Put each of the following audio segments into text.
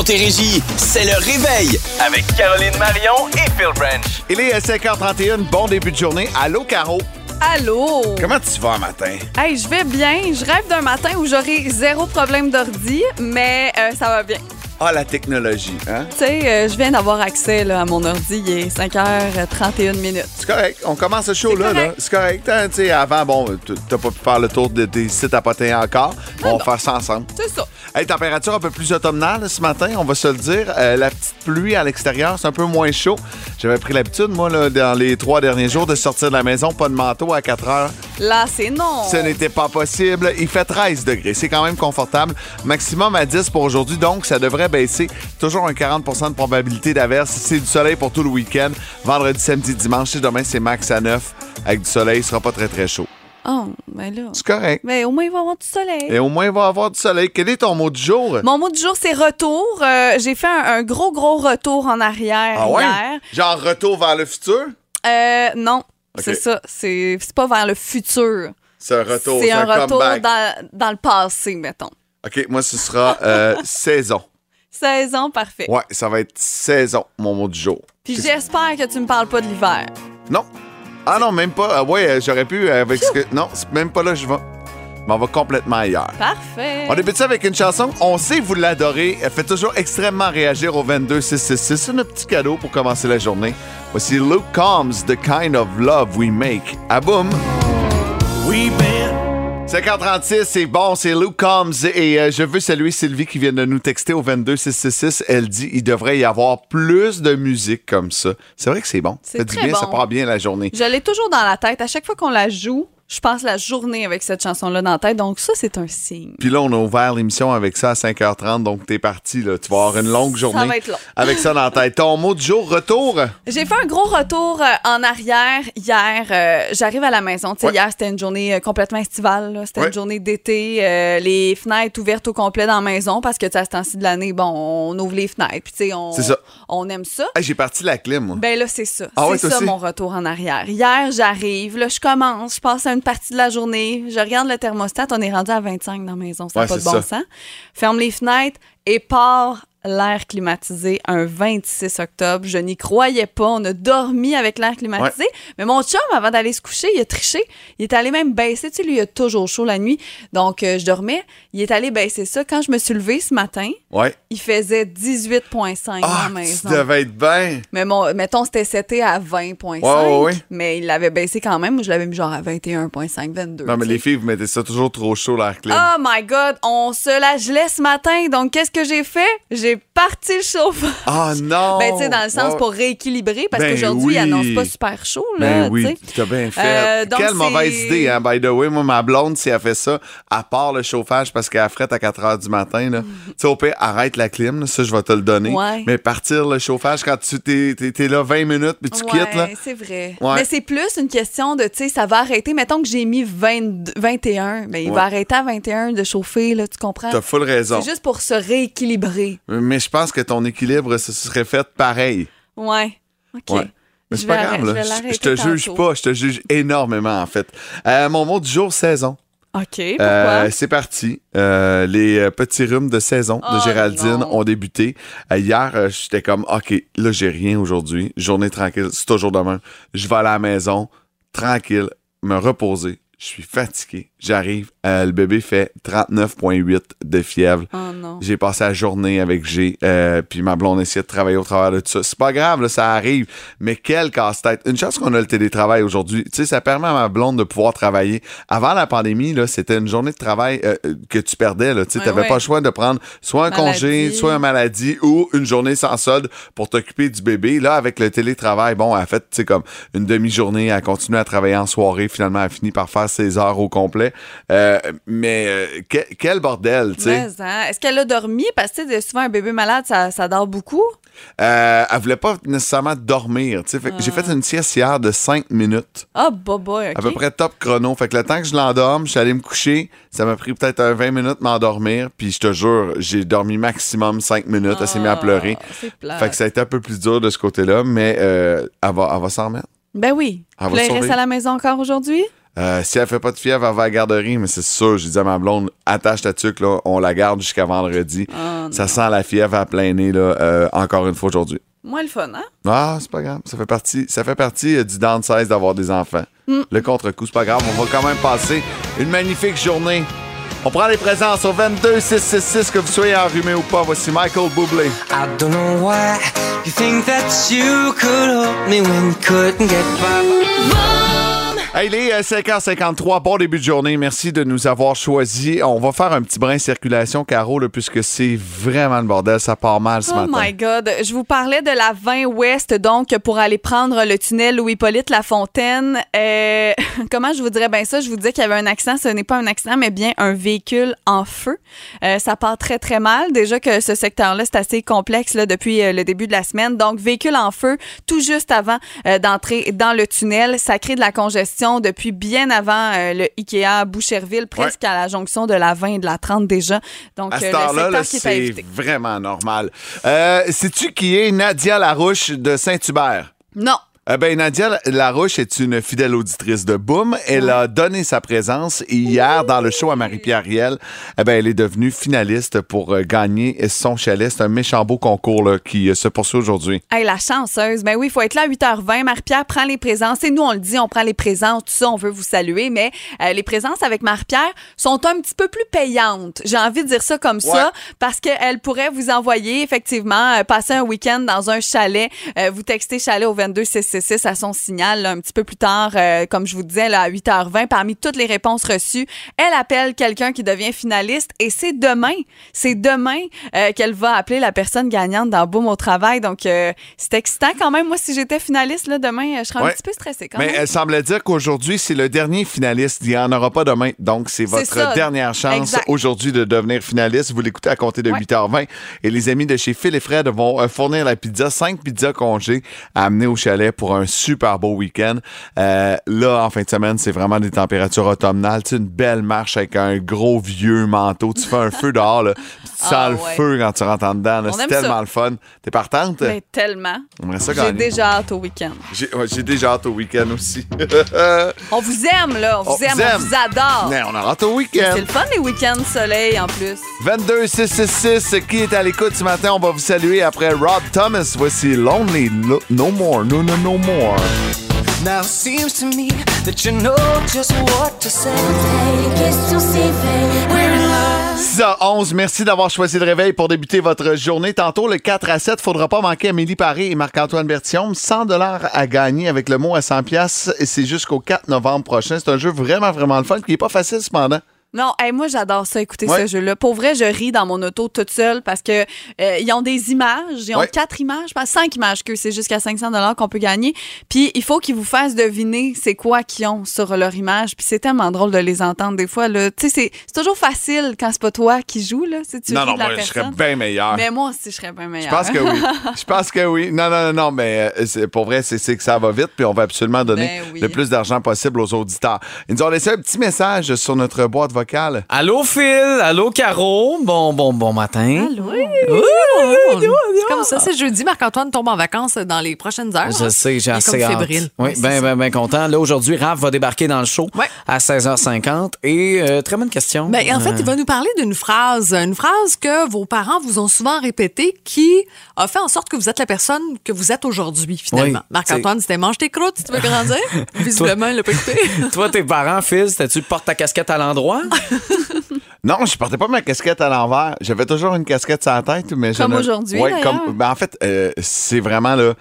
Montérégie, c'est le réveil avec Caroline Marion et Phil Branch. Il est 5h31, bon début de journée. Allô, Caro? Allô? Comment tu vas un matin? Hey, je vais bien. Je rêve d'un matin où j'aurai zéro problème d'ordi, mais euh, ça va bien. Ah, la technologie, hein? Tu sais, euh, je viens d'avoir accès là, à mon ordi. Il est 5h31 minutes. C'est correct. On commence ce show-là. Là. C'est correct. hein, tu sais, avant, bon, t'as pas pu faire le tour de- des sites à potins encore. On va faire ça ensemble. C'est ça. Hey, température un peu plus automnale ce matin, on va se le dire. Euh, la petite pluie à l'extérieur, c'est un peu moins chaud. J'avais pris l'habitude, moi, là, dans les trois derniers jours, de sortir de la maison, pas de manteau à 4 heures. Là, c'est non. Ce n'était pas possible. Il fait 13 degrés. C'est quand même confortable. Maximum à 10 pour aujourd'hui, donc ça devrait baisser. Toujours un 40% de probabilité d'averse. C'est du soleil pour tout le week-end. Vendredi, samedi, dimanche. Et demain, c'est max à 9. Avec du soleil, il sera pas très, très chaud. Oh, ben là. C'est correct. Mais au moins, il va y avoir du soleil. Et au moins, il va y avoir du soleil. Quel est ton mot du jour? Mon mot du jour, c'est retour. Euh, J'ai fait un, un gros, gros retour en arrière Ah ouais? hier. Genre retour vers le futur? Euh, non, c'est ça. C'est c'est pas vers le futur. C'est un retour. C'est un, retour dans, dans le passé, mettons. OK, moi, ce sera euh, saison. 16 ans, parfait. Ouais, ça va être saison, mon mot du jour. Puis j'espère que tu me parles pas de l'hiver. Non. Ah non, même pas. Ah ouais, euh, j'aurais pu euh, avec ce que. Non, c'est même pas là je vais. Mais on va complètement ailleurs. Parfait. On débute ça avec une chanson. On sait que vous l'adorez. Elle fait toujours extrêmement réagir au 22666. C'est notre petit cadeau pour commencer la journée. Voici Luke Combs, The Kind of Love We Make. À boum! 5h36, c'est bon, c'est Luke Combs et euh, je veux saluer Sylvie qui vient de nous texter au 22666. Elle dit il devrait y avoir plus de musique comme ça. C'est vrai que c'est bon. C'est Ça très bien, ça part bien la journée. Je l'ai toujours dans la tête. À chaque fois qu'on la joue, je passe la journée avec cette chanson-là dans la tête. Donc ça, c'est un signe. Puis là, on a ouvert l'émission avec ça à 5h30, donc t'es parti, là. Tu vas avoir une longue journée. va être long. Avec ça dans la tête. Ton mot du jour, retour? J'ai fait un gros retour euh, en arrière hier. Euh, J'arrive à la maison. Tu sais, Ouais. Hier, c'était une journée euh, complètement estivale. C'était Ouais. une journée d'été. euh, les fenêtres ouvertes au complet dans la maison parce que, tu sais, à ce temps-ci de l'année, bon, on ouvre les fenêtres. Puis, tu sais, on, ça. on aime ça. Hey, j'ai parti la clim, moi. Ben là, c'est ça. Ah c'est ça aussi? mon retour en arrière. Hier, j'arrive, là, je commence, je passe à une partie de la journée, je regarde le thermostat, on est rendu à 25 dans la maison, ça n'a Ouais, pas de bon ça. sens. Ferme les fenêtres et part l'air climatisé un 26 octobre. Je n'y croyais pas. On a dormi avec l'air climatisé. Mais mon chum, avant d'aller se coucher, il a triché. Il est allé même baisser. Tu sais, lui, il a toujours chaud la nuit. Donc, euh, je dormais. Il est allé baisser ça. Quand je me suis levée ce matin, Ouais. il faisait 18,5 dans Ah, la tu maison. devais être bien. Mais mon, mettons, c'était seté à 20,5. Ouais. Mais il l'avait baissé quand même. Moi, je l'avais mis genre à 21,5, 22. Non, mais tu les filles, vous mettez ça toujours trop chaud, l'air clim. Oh my God, on se la gelait ce matin. Donc, qu'est-ce que j'ai fait? J'ai parti le chauffage. Ah non! Ben, tu sais, dans le sens pour rééquilibrer, parce Ben qu'aujourd'hui, oui. il annonce pas super chaud, là, Ben oui, t'as bien fait. Euh, donc, Quelle mauvaise idée, hein, by the way. Moi, ma blonde, si elle fait ça, à part le chauffage parce qu'elle frette à 4 heures du matin, là, tu sais, au pire, arrête la clim, là, ça, je vais te le donner. Ouais. Mais partir le chauffage quand tu t'es, t'es- t'es là 20 minutes puis tu quittes, là. C'est vrai. Ouais. Mais c'est plus une question de, tu sais, ça va arrêter. Mettons que j'ai mis 20 21, mais il va arrêter à 21 de chauffer, là, tu comprends? T'as full raison. C'est juste pour se rééquilibrer. Mais je pense que ton équilibre, ce serait fait pareil. Ouais. OK. Ouais. Mais c'est pas grave, là. je te juge pas, je te juge énormément, en fait. Euh, mon mot du jour, saison. OK, pourquoi? Euh, c'est parti. Euh, les petits rhumes de saison de Oh Géraldine non. ont débuté. Euh, hier, j'étais comme, OK, là, j'ai rien aujourd'hui. Journée tranquille. C'est toujours demain. Je vais à la maison, tranquille, me reposer. Je suis fatigué. J'arrive. Euh, le bébé fait 39,8 de fièvre. Oh non. J'ai passé la journée avec G, euh, puis ma blonde essayait de travailler au travers de tout ça. C'est pas grave, là, ça arrive. Mais quel casse-tête. Une chance qu'on a le télétravail aujourd'hui. Tu sais, ça permet à ma blonde de pouvoir travailler. Avant la pandémie, là, c'était une journée de travail euh, euh, que tu perdais. Tu sais, Ouais, pas le choix de prendre soit un Maladie. congé, soit une maladie ou une journée sans solde pour t'occuper du bébé. Là, avec le télétravail, bon, elle a fait, tu sais, comme une demi-journée, elle a continué à travailler en soirée. Finalement, elle a fini par faire ses heures au complet. Euh, mais euh, que- quel bordel, tu sais. Hein, Est-ce qu'elle a dormi? Parce que souvent, un bébé malade, ça, ça dort beaucoup. Euh, elle voulait pas nécessairement dormir. tu sais. Fait que J'ai fait une sieste hier de 5 minutes. Ah, bah, bah, OK. À peu près top chrono. Fait que le temps que je l'endorme, je suis allé me coucher. Ça m'a pris peut-être un 20 minutes m'endormir. Puis je te jure, j'ai dormi maximum 5 minutes. Elle s'est mise à pleurer. Ah, plate. Fait que ça a été un peu plus dur de ce côté-là, mais euh, elle va, elle va s'en remettre. Ben oui. Elle va Puis là, il reste à la maison encore aujourd'hui? Euh, si elle fait pas de fièvre, elle va à la garderie, mais c'est sûr, j'ai dit à ma blonde, attache ta tuque, là, on la garde jusqu'à vendredi. ça sent la fièvre à plein nez, là, euh, encore une fois aujourd'hui. Moi, le fun, hein? Ah, c'est pas grave. Ça fait partie, ça fait partie euh, du downsize d'avoir des enfants. Le contre-coup, c'est pas grave. On va quand même passer une magnifique journée. On prend les présences au 22 666 que vous soyez enrhumé ou pas. Voici Michael Bublé. I don't know why you think that you could help me when you couldn't get by. Hey, il est euh, 5h53. Bon début de journée. Merci de nous avoir choisis. On va faire un petit brin circulation, Caro, là, puisque c'est vraiment le bordel. Ça part mal ce Oh matin. my God. Je vous parlais de la 20 Ouest, donc, pour aller prendre le tunnel Louis-Hippolyte Lafontaine. Euh, comment je vous dirais bien ça? Je vous disais qu'il y avait un accident. Ce n'est pas un accident, mais bien un véhicule en feu. Euh, ça part très, très mal. Déjà que ce secteur-là, c'est assez complexe là, depuis euh, le début de la semaine. Donc, véhicule en feu tout juste avant euh, d'entrer dans le tunnel. Ça crée de la congestion depuis bien avant euh, le Ikea Boucherville, presque à la jonction de la 20 et de la 30 déjà. Donc, À euh, heure-là, secteur là, c'est vraiment normal. Euh, Sais-tu qui est Nadia Larouche de Saint-Hubert? Non. Eh ben, Nadia Larouche est une fidèle auditrice de Boom. Elle a donné sa présence hier, dans le show à Marie-Pierre Riel, eh ben, elle est devenue finaliste pour euh, gagner son chalet. C'est un méchant beau concours là, qui euh, se poursuit aujourd'hui. Hey, la chanceuse. Ben oui, il faut être là à 8h20. Marie-Pierre prend les présences. Et nous, on le dit, on prend les présences, tout ça, on veut vous saluer. Mais euh, les présences avec Marie-Pierre sont un petit peu plus payantes. J'ai envie de dire ça comme ça parce qu'elle pourrait vous envoyer, effectivement, euh, passer un week-end dans un chalet. Euh, vous textez chalet au 22666 à son signal là, un petit peu plus tard, euh, comme je vous disais, là, à 8h20. Parmi toutes les réponses reçues, elle appelle quelqu'un qui devient finaliste et c'est demain. C'est demain euh, qu'elle va appeler la personne gagnante dans Boom au travail. Donc, euh, c'est excitant quand même. Moi, si j'étais finaliste là, demain, je serais Ouais. un petit peu stressée quand Mais même. elle semblait dire qu'aujourd'hui, c'est le dernier finaliste. Il n'y en aura pas demain. Donc, c'est votre ça. dernière chance aujourd'hui de devenir finaliste. Vous l'écoutez à compter de Ouais. 8h20. Et les amis de chez Phil et Fred vont fournir la pizza, 5 pizzas congés à amener au chalet pour un super beau week-end. Euh, là, en fin de semaine, c'est vraiment des températures automnales. Tu sais, une belle marche avec un gros vieux manteau. Tu fais un feu dehors, là. Tu sens Ah, le ouais. feu quand tu rentres en dedans. C'est tellement ça. le fun. T'es partante? Mais tellement. Aimerait ça J'ai déjà hâte au week-end. J'ai ouais, déjà hâte au week-end aussi. On vous aime, là. On vous On aime, on vous adore. Mais on a hâte au week-end. C'est le fun, les week-ends soleil, en plus. 22 666 qui est à l'écoute ce matin? On va vous saluer après Rob Thomas. Voici Lonely No, no More. No, no, no more. Now it seems to me that you know just what to say. We're in love. 6 à 11, merci d'avoir choisi le réveil pour débuter votre journée. Tantôt, le 4 à 7, faudra pas manquer Amélie Paré et Marc-Antoine Berthiaume. 100 dollars à gagner avec le mot à 100 pièces et c'est jusqu'au 4 novembre prochain. C'est un jeu vraiment, vraiment le fun qui est pas facile cependant. Non, hey, moi j'adore ça, écouter Ouais. ce jeu-là. Pour vrai, je ris dans mon auto toute seule parce que euh, ils ont des images, ils ont Ouais. quatre images, pas cinq images que c'est jusqu'à 500 dollars qu'on peut gagner. Puis il faut qu'ils vous fassent deviner c'est quoi qu'ils ont sur leur image. Puis c'est tellement drôle de les entendre des fois. Tu sais, c'est c'est toujours facile quand c'est pas toi qui joues là, si tu non, non, de la moi, je serais bien meilleur. Mais moi aussi, je serais bien meilleure. Je pense que oui. Je pense que oui. Non, non, non, non, mais euh, c'est- pour vrai, c'est c'est que ça va vite, puis on va absolument donner Ben oui. le plus d'argent possible aux auditeurs. Ils nous ont laissé un petit message sur notre boîte vocale. Allô Phil, allô Caro, bon bon bon matin. Oui. C'est comme ça, c'est jeudi. Marc-Antoine tombe en vacances dans les prochaines heures. Je sais, j'ai assez comme hâte. fébrile. Oui, c'est ben, ben, ben content. Là, aujourd'hui, Raph va débarquer dans le show Ouais. à 16h50. Et euh, très bonne question. Ben, en fait, Euh, il va nous parler d'une phrase, une phrase que vos parents vous ont souvent répétée qui a fait en sorte que vous êtes la personne que vous êtes aujourd'hui, finalement. Oui, Marc-Antoine, c'était mange tes croûtes si tu veux grandir? Visiblement, il l'a pas écouté. Toi, tes parents, Phil, c'était-tu porte ta casquette à l'endroit? Non, je portais pas ma casquette à l'envers. J'avais toujours une casquette sur la tête, mais Comme ne- aujourd'hui, Ouais, comme ben, en fait, euh, c'est vraiment là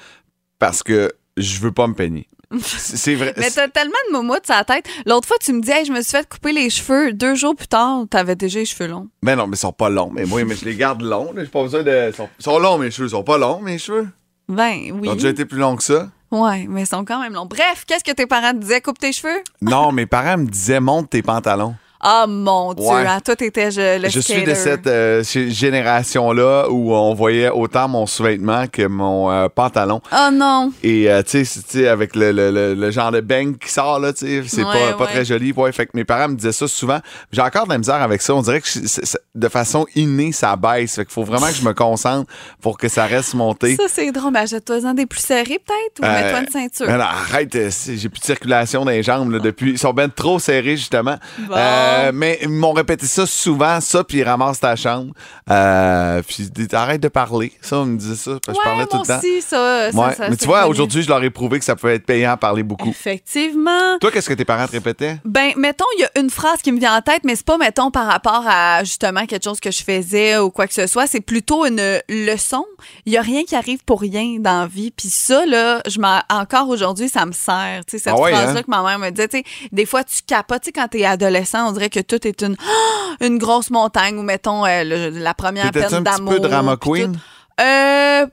parce que je veux pas me peigner. C'est vrai. Mais t'as tellement de momoutes sur la tête. L'autre fois, tu me dis, hey, je me suis fait couper les cheveux. Deux jours plus tard, t'avais déjà les cheveux longs. Ben non, mais ils sont pas longs. Mais moi, mais je les garde longs. J'ai pas besoin de. Ils sont, ils sont longs, mes cheveux. Ils sont pas longs, mes cheveux. Ben Ils oui. ont déjà été plus longs que ça. Ouais, mais ils sont quand même longs. Bref, qu'est-ce que tes parents te disaient? Coupe tes cheveux? Non, mes parents me disaient monte tes pantalons. Ah, mon Dieu, Ouais. hein, toi, t'étais je- le Je suis de cette euh, gé- génération-là où on voyait autant mon sous-vêtement que mon euh, pantalon. Oh non. Et euh, tu sais, c'est- tu sais, avec le, le- le- le genre de bang qui sort, là, tu sais, c'est Ouais, pas, pas ouais. très joli. Ouais, fait que mes parents me disaient ça souvent. J'ai encore de la misère avec ça. On dirait que je- de façon innée, ça baisse. Fait qu'il faut vraiment que je me concentre pour que ça reste monté. Ça, c'est drôle. Ben, Achète-toi-en des plus serrés, peut-être, ou Euh, mets-toi une ceinture. Mais non, arrête, j'ai plus de circulation dans les jambes là, depuis. Ils sont bien trop serrés, justement. Bon. Euh, mais ils m'ont répété ça souvent, ça, puis ils ramassent ta chambre. Euh, puis arrête de parler. Ça, on me disait ça, parce que je parlais tout le temps. aussi, ça. ça, Ouais, ça, mais tu vois, aujourd'hui, je leur ai prouvé que ça pouvait être payant à parler beaucoup. Effectivement. Toi, qu'est-ce que tes parents te répétaient? Ben, mettons, il y a une phrase qui me vient en tête, mais c'est pas, mettons, par rapport à justement quelque chose que je faisais ou quoi que ce soit. C'est plutôt une leçon. Il y a rien qui arrive pour rien dans la vie. Puis ça, là, je encore aujourd'hui, ça me sert. Tu sais, cette Ah ouais, phrase-là hein? que ma mère me disait, des fois, tu capotes. Quand t'es adolescent, on dirait que tout est une, une grosse montagne ou, mettons, euh, le- la première T'étais-tu peine un petit d'amour. peu drama puis queen? tout. Euh,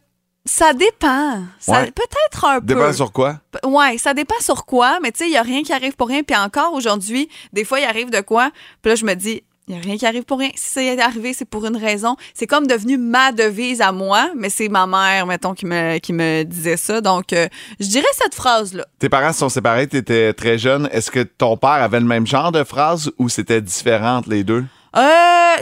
ça dépend. Ça, Ouais. Peut-être un peu. Dépend sur quoi? P- Ouais, ça dépend sur quoi, mais tu sais, il n'y a rien qui arrive pour rien. Puis encore aujourd'hui, des fois, il arrive de quoi. Puis là, je me dis, il n'y a rien qui arrive pour rien. Si c'est arrivé, c'est pour une raison. C'est comme devenu ma devise à moi, mais c'est ma mère, mettons, qui me, qui me disait ça. Donc, euh, je dirais cette phrase-là. Tes parents se sont séparés, t'étais très jeune. Est-ce que ton père avait le même genre de phrase ou c'était différent les deux? Euh,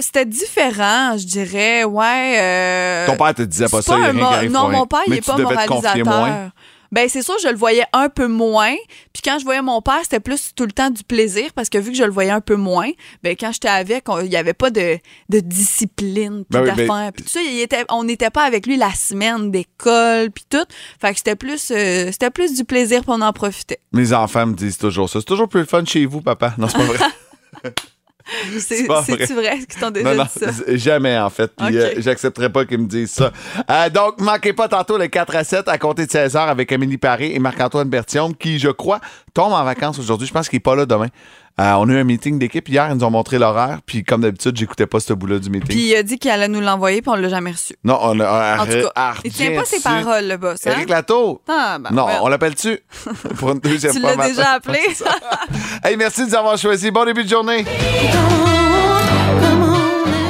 c'était différent, je dirais. Ouais. euh, Ton père te disait pas ça, il y a un rien mo- qui arrive Non, pour rien. mon père, Mais il est tu pas moralisateur. Ben c'est sûr, je le voyais un peu moins. Puis quand je voyais mon père, c'était plus tout le temps du plaisir parce que vu que je le voyais un peu moins, ben quand j'étais avec, il y avait pas de, de discipline puis Ben oui, ben- d'affaires. Puis tout ça, il était, on n'était pas avec lui la semaine d'école puis tout. Fait que c'était plus, euh, c'était plus du plaisir pour on en profitait. Mes enfants me disent toujours ça. C'est toujours plus le fun chez vous, papa. Non, c'est pas vrai. C'est c'est-tu vrai qu'ils t'ont déjà non, non, dit ça? jamais, en fait. Puis euh, j'accepterais pas qu'ils me disent ça. Euh, donc, manquez pas tantôt le 4 à 7 à compter de 16 h avec Amélie Paré et Marc-Antoine Bertium, qui, je crois, tombe en vacances aujourd'hui. Je pense qu'il est pas là demain. Euh, on a eu un meeting d'équipe hier, ils nous ont montré l'horaire, puis comme d'habitude, j'écoutais pas ce bout-là du meeting. Puis il a dit qu'il allait nous l'envoyer puis on l'a jamais reçu. non, on a. En tout cas, il tient pas ses paroles, le boss. Hein? Éric Lato. Ah, ben, non, ouais. on l'appelle-tu? Pour une deuxième Tu fois. l'as déjà appelé? Hey, merci de nous avoir choisis. Bon début de journée.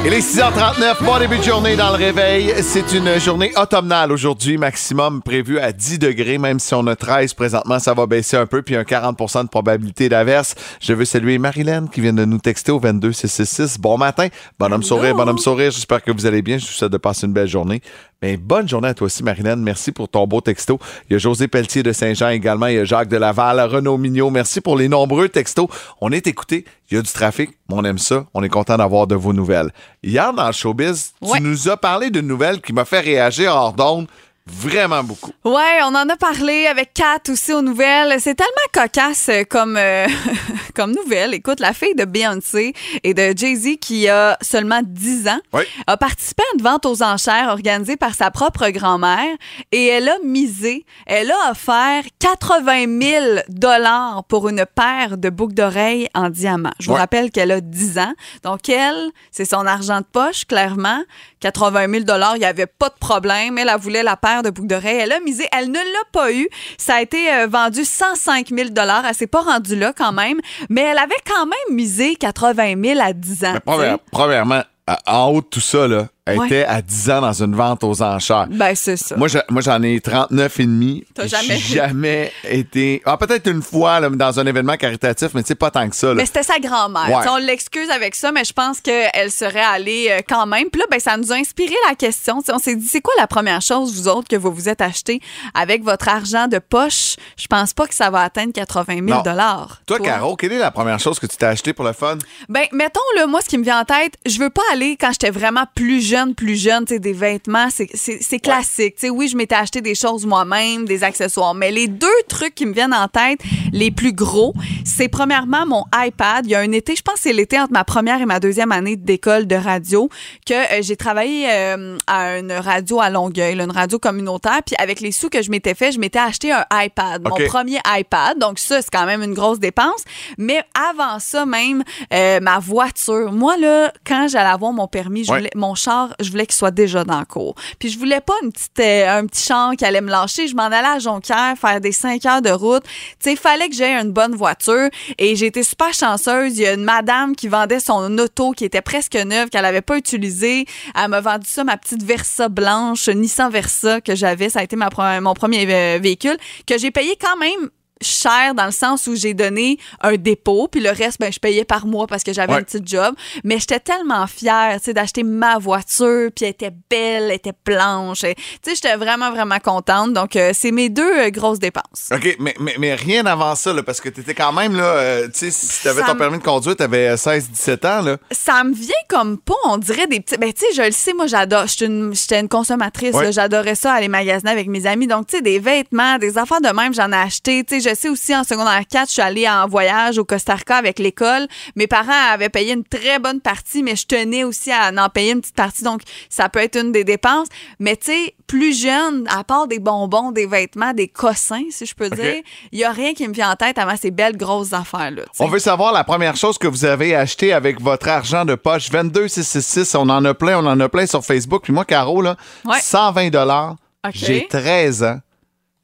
Il est 6h39, bon début de journée dans le réveil. C'est une journée automnale aujourd'hui, maximum prévu à 10 degrés, même si on a 13 présentement, ça va baisser un peu, puis un 40% de probabilité d'averse. Je veux saluer Marilyn qui vient de nous texter au 22666. Bon matin, bonhomme sourire, bonhomme sourire, j'espère que vous allez bien, je vous souhaite de passer une belle journée. Mais bonne journée à toi aussi, Marilyn. Merci pour ton beau texto. Il y a José Pelletier de Saint-Jean également. Il y a Jacques de Laval, Renaud Mignot. Merci pour les nombreux textos. On est écoutés. Il y a du trafic, mais on aime ça. On est content d'avoir de vos nouvelles. Hier, dans le showbiz, Ouais. tu nous as parlé d'une nouvelle qui m'a fait réagir hors d'onde vraiment beaucoup. Ouais, on en a parlé avec Kat aussi aux nouvelles. C'est tellement cocasse comme, euh, comme nouvelle. Écoute, la fille de Beyoncé et de Jay-Z qui a seulement 10 ans Oui. a participé à une vente aux enchères organisée par sa propre grand-mère et elle a misé, elle a offert 80 000 dollars pour une paire de boucles d'oreilles en diamant. Je vous Ouais. rappelle qu'elle a 10 ans. Donc elle, c'est son argent de poche, clairement. 80 000 dollars, il n'y avait pas de problème. Elle, elle voulait la paire de boucles d'oreilles. Elle a misé. Elle ne l'a pas eu. Ça a été euh, vendu 105 000 dollars. Elle s'est pas rendue là quand même, mais elle avait quand même misé 80 000 à 10 ans. Mais première- premièrement, en haut de tout ça, là, Ouais. était à 10 ans dans une vente aux enchères. Ben, c'est ça. Moi, je- moi, j'en ai 39 et demi. T'as jamais- jamais été. Ah, peut-être une fois là, dans un événement caritatif, mais tu sais, pas tant que ça. là. Mais c'était sa grand-mère. Ouais. On l'excuse avec ça, mais je pense qu'elle serait allée euh, quand même. Puis là, ben, ça nous a inspiré la question. On s'est dit, c'est quoi la première chose, vous autres, que vous vous êtes acheté avec votre argent de poche? Je pense pas que ça va atteindre 80 000 Non. dollars. Toi, Caro, quelle est la première chose que tu t'es acheté pour le fun? Ben, mettons, là, moi, ce qui me vient en tête, je veux pas aller quand j'étais vraiment plus jeune, plus jeune, des vêtements, c'est- classique. Tu sais, oui, je m'étais acheté des choses moi-même, des accessoires, mais les deux trucs qui me viennent en tête, les plus gros, c'est premièrement mon iPad. Il y a un été, je pense que c'est l'été entre ma première et ma deuxième année d'école de radio, que euh, j'ai travaillé euh, à une radio à Longueuil, une radio communautaire, puis avec les sous que je m'étais fait, je m'étais acheté un iPad, mon premier iPad. Donc ça, c'est quand même une grosse dépense. Mais avant ça même, euh, ma voiture. Moi, là, quand j'allais avoir mon permis, je Ouais. voulais- mon char, je voulais qu'il soit déjà dans le cours. Puis je voulais pas une petite, euh, un petit char qui allait me lâcher. Je m'en allais à Jonquière faire des 5 heures de route. Tu sais, fallait que j'aie une bonne voiture. Et j'ai été super chanceuse. Il y a une madame qui vendait son auto qui était presque neuve, qu'elle avait pas utilisée. Elle m'a vendu ça, ma petite Versa blanche, Nissan Versa que j'avais. Ça a été ma, mon premier euh, véhicule que j'ai payé quand même cher dans le sens où j'ai donné un dépôt puis le reste ben je payais par mois parce que j'avais Ouais. un petit job mais j'étais tellement fière tu sais d'acheter ma voiture puis elle était belle elle était blanche tu sais j'étais vraiment vraiment contente donc euh, c'est mes deux euh, grosses dépenses OK, mais, mais, mais rien avant ça, là, parce que tu étais quand même, là, euh, tu sais, si tu avais Ça ton permis de conduire, tu avais 16-17 ans, là. ça me vient comme pas, on dirait des petits. Ben, tu sais, je le sais, moi, j'adore. J'étais une, une consommatrice, Ouais. j'adorais ça, aller magasiner avec mes amis. Donc, tu sais, des vêtements, des affaires de même, j'en ai acheté. Tu sais, je sais aussi, en secondaire 4, je suis allée en voyage au Costa Rica avec l'école. Mes parents avaient payé une très bonne partie, mais je tenais aussi à en payer une petite partie. Donc, ça peut être une des dépenses. Mais, tu sais, plus jeune, à part des bonbons, des vêtements, des cossins, si je peux dire, il y a rien qui me vient en tête avant ces belles grosses affaires-là. On veut savoir la première chose que vous avez acheté avec votre argent de poche. 22666, on en a plein, on en a plein sur Facebook. Puis moi, Caro, là, Ouais. 120 dollars. OK. J'ai 13 ans.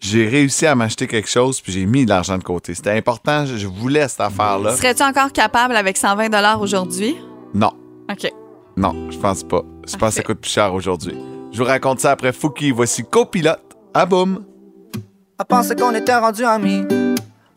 J'ai réussi à m'acheter quelque chose, puis j'ai mis de l'argent de côté. C'était important, je voulais cette affaire-là. Serais-tu encore capable avec 120 aujourd'hui? Non, OK. non, je pense pas. Je pense que ça coûte plus cher aujourd'hui. Je vous raconte ça après Fouki. Voici copilote. Ah boum. Elle pensait qu'on était rendu amis.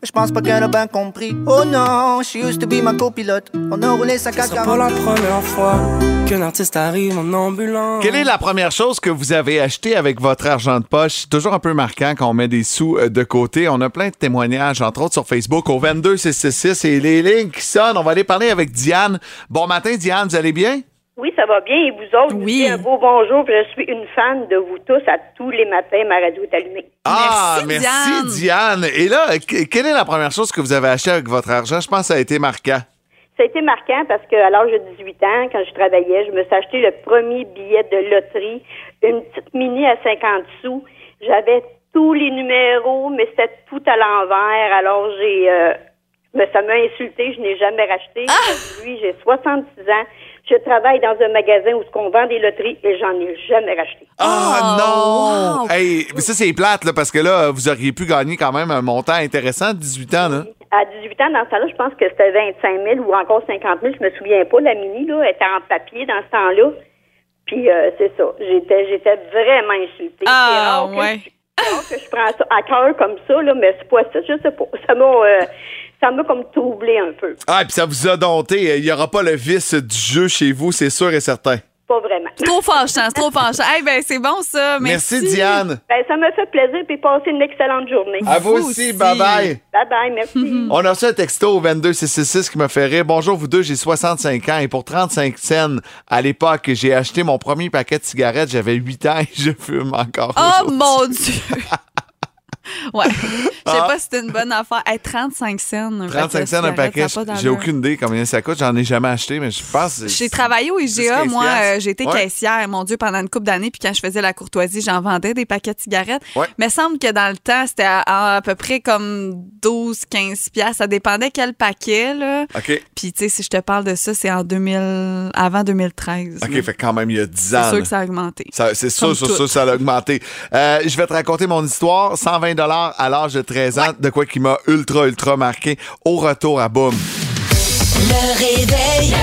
Je pense pas qu'elle a bien compris. Oh non, she used to be ma copilote. On a roulé sa Ce sera pas la première fois qu'un artiste arrive en ambulance. Quelle est la première chose que vous avez acheté avec votre argent de poche? C'est toujours un peu marquant quand on met des sous euh, de côté. On a plein de témoignages, entre autres sur Facebook, au 22666 et les lignes qui sonnent. On va aller parler avec Diane. Bon matin, Diane, vous allez bien? Oui, ça va bien. Et vous autres, Oui. je vous dis un beau bonjour. Je suis une fan de vous tous à tous les matins. Ma radio est allumée. Ah, Merci, merci, Diane. Et là, que- quelle est la première chose que vous avez acheté avec votre argent? Je pense que ça a été marquant. Ça a été marquant parce qu'à l'âge de 18 ans, quand je travaillais, je me suis acheté le premier billet de loterie, une petite mini à 50 sous. J'avais tous les numéros, mais c'était tout à l'envers. Alors, j'ai... euh, mais ça m'a insulté, je n'ai jamais racheté. Aujourd'hui, j'ai 66 ans. Je travaille dans un magasin où on vend des loteries et j'en ai jamais racheté. Ah Oh, non! wow. Hey, mais ça, c'est plate, là, parce que là, vous auriez pu gagner quand même un montant intéressant de 18 ans, là. À 18 ans, dans ce temps-là, je pense que c'était 25 000 ou encore 50 000. Je me souviens pas. La mini, là, était en papier dans ce temps-là. Puis, euh, c'est ça. J'étais, j'étais vraiment insultée. Ah, rare que ouais. je- que je prends ça à cœur comme ça, là, mais c'est pas ça, je sais pas. Ça m'a, euh, ça m'a comme troublé un peu. Ah, puis ça vous a dompté. Il n'y aura pas le vice du jeu chez vous, c'est sûr et certain. Pas vraiment. Trop fâchant, c'est trop fâchant. Eh ben, c'est bon, ça. Merci. Merci, Diane. Ben, ça m'a fait plaisir puis passez une excellente journée. À vous Vous aussi, bye-bye. Bye bye, merci. On a reçu un texto au 22666 qui me fait rire. Bonjour, vous deux, j'ai 65 ans et pour 35 cents, à l'époque, j'ai acheté mon premier paquet de cigarettes. J'avais 8 ans et je fume encore. Oh mon Dieu! Ouais. Je sais Ah. pas si c'est une bonne affaire. Hey, 35 cents. un 35 paquet cents un paquet. J'ai aucune idée combien ça coûte. J'en ai jamais acheté, mais je pense. J'ai travaillé au 10, IGA, 15 moi, euh, j'ai été Ouais. caissière, mon Dieu, pendant une couple d'années, puis quand je faisais la courtoisie, j'en vendais des paquets de cigarettes. Ouais. Mais semble que dans le temps, c'était à, à peu près comme 12, 15 piastres. Ça dépendait quel paquet, là. OK. Puis, tu sais, si je te parle de ça, c'est en 2000, avant 2013. OK, là. fait quand même, il y a 10 ans. C'est sûr que ça a augmenté. C'est sûr, sûr, sûr, ça a augmenté. Euh, je vais te raconter mon histoire. 120 à l'âge de 13 ans, de quoi qui m'a ultra, ultra marqué. Au retour à Boom. Le réveil.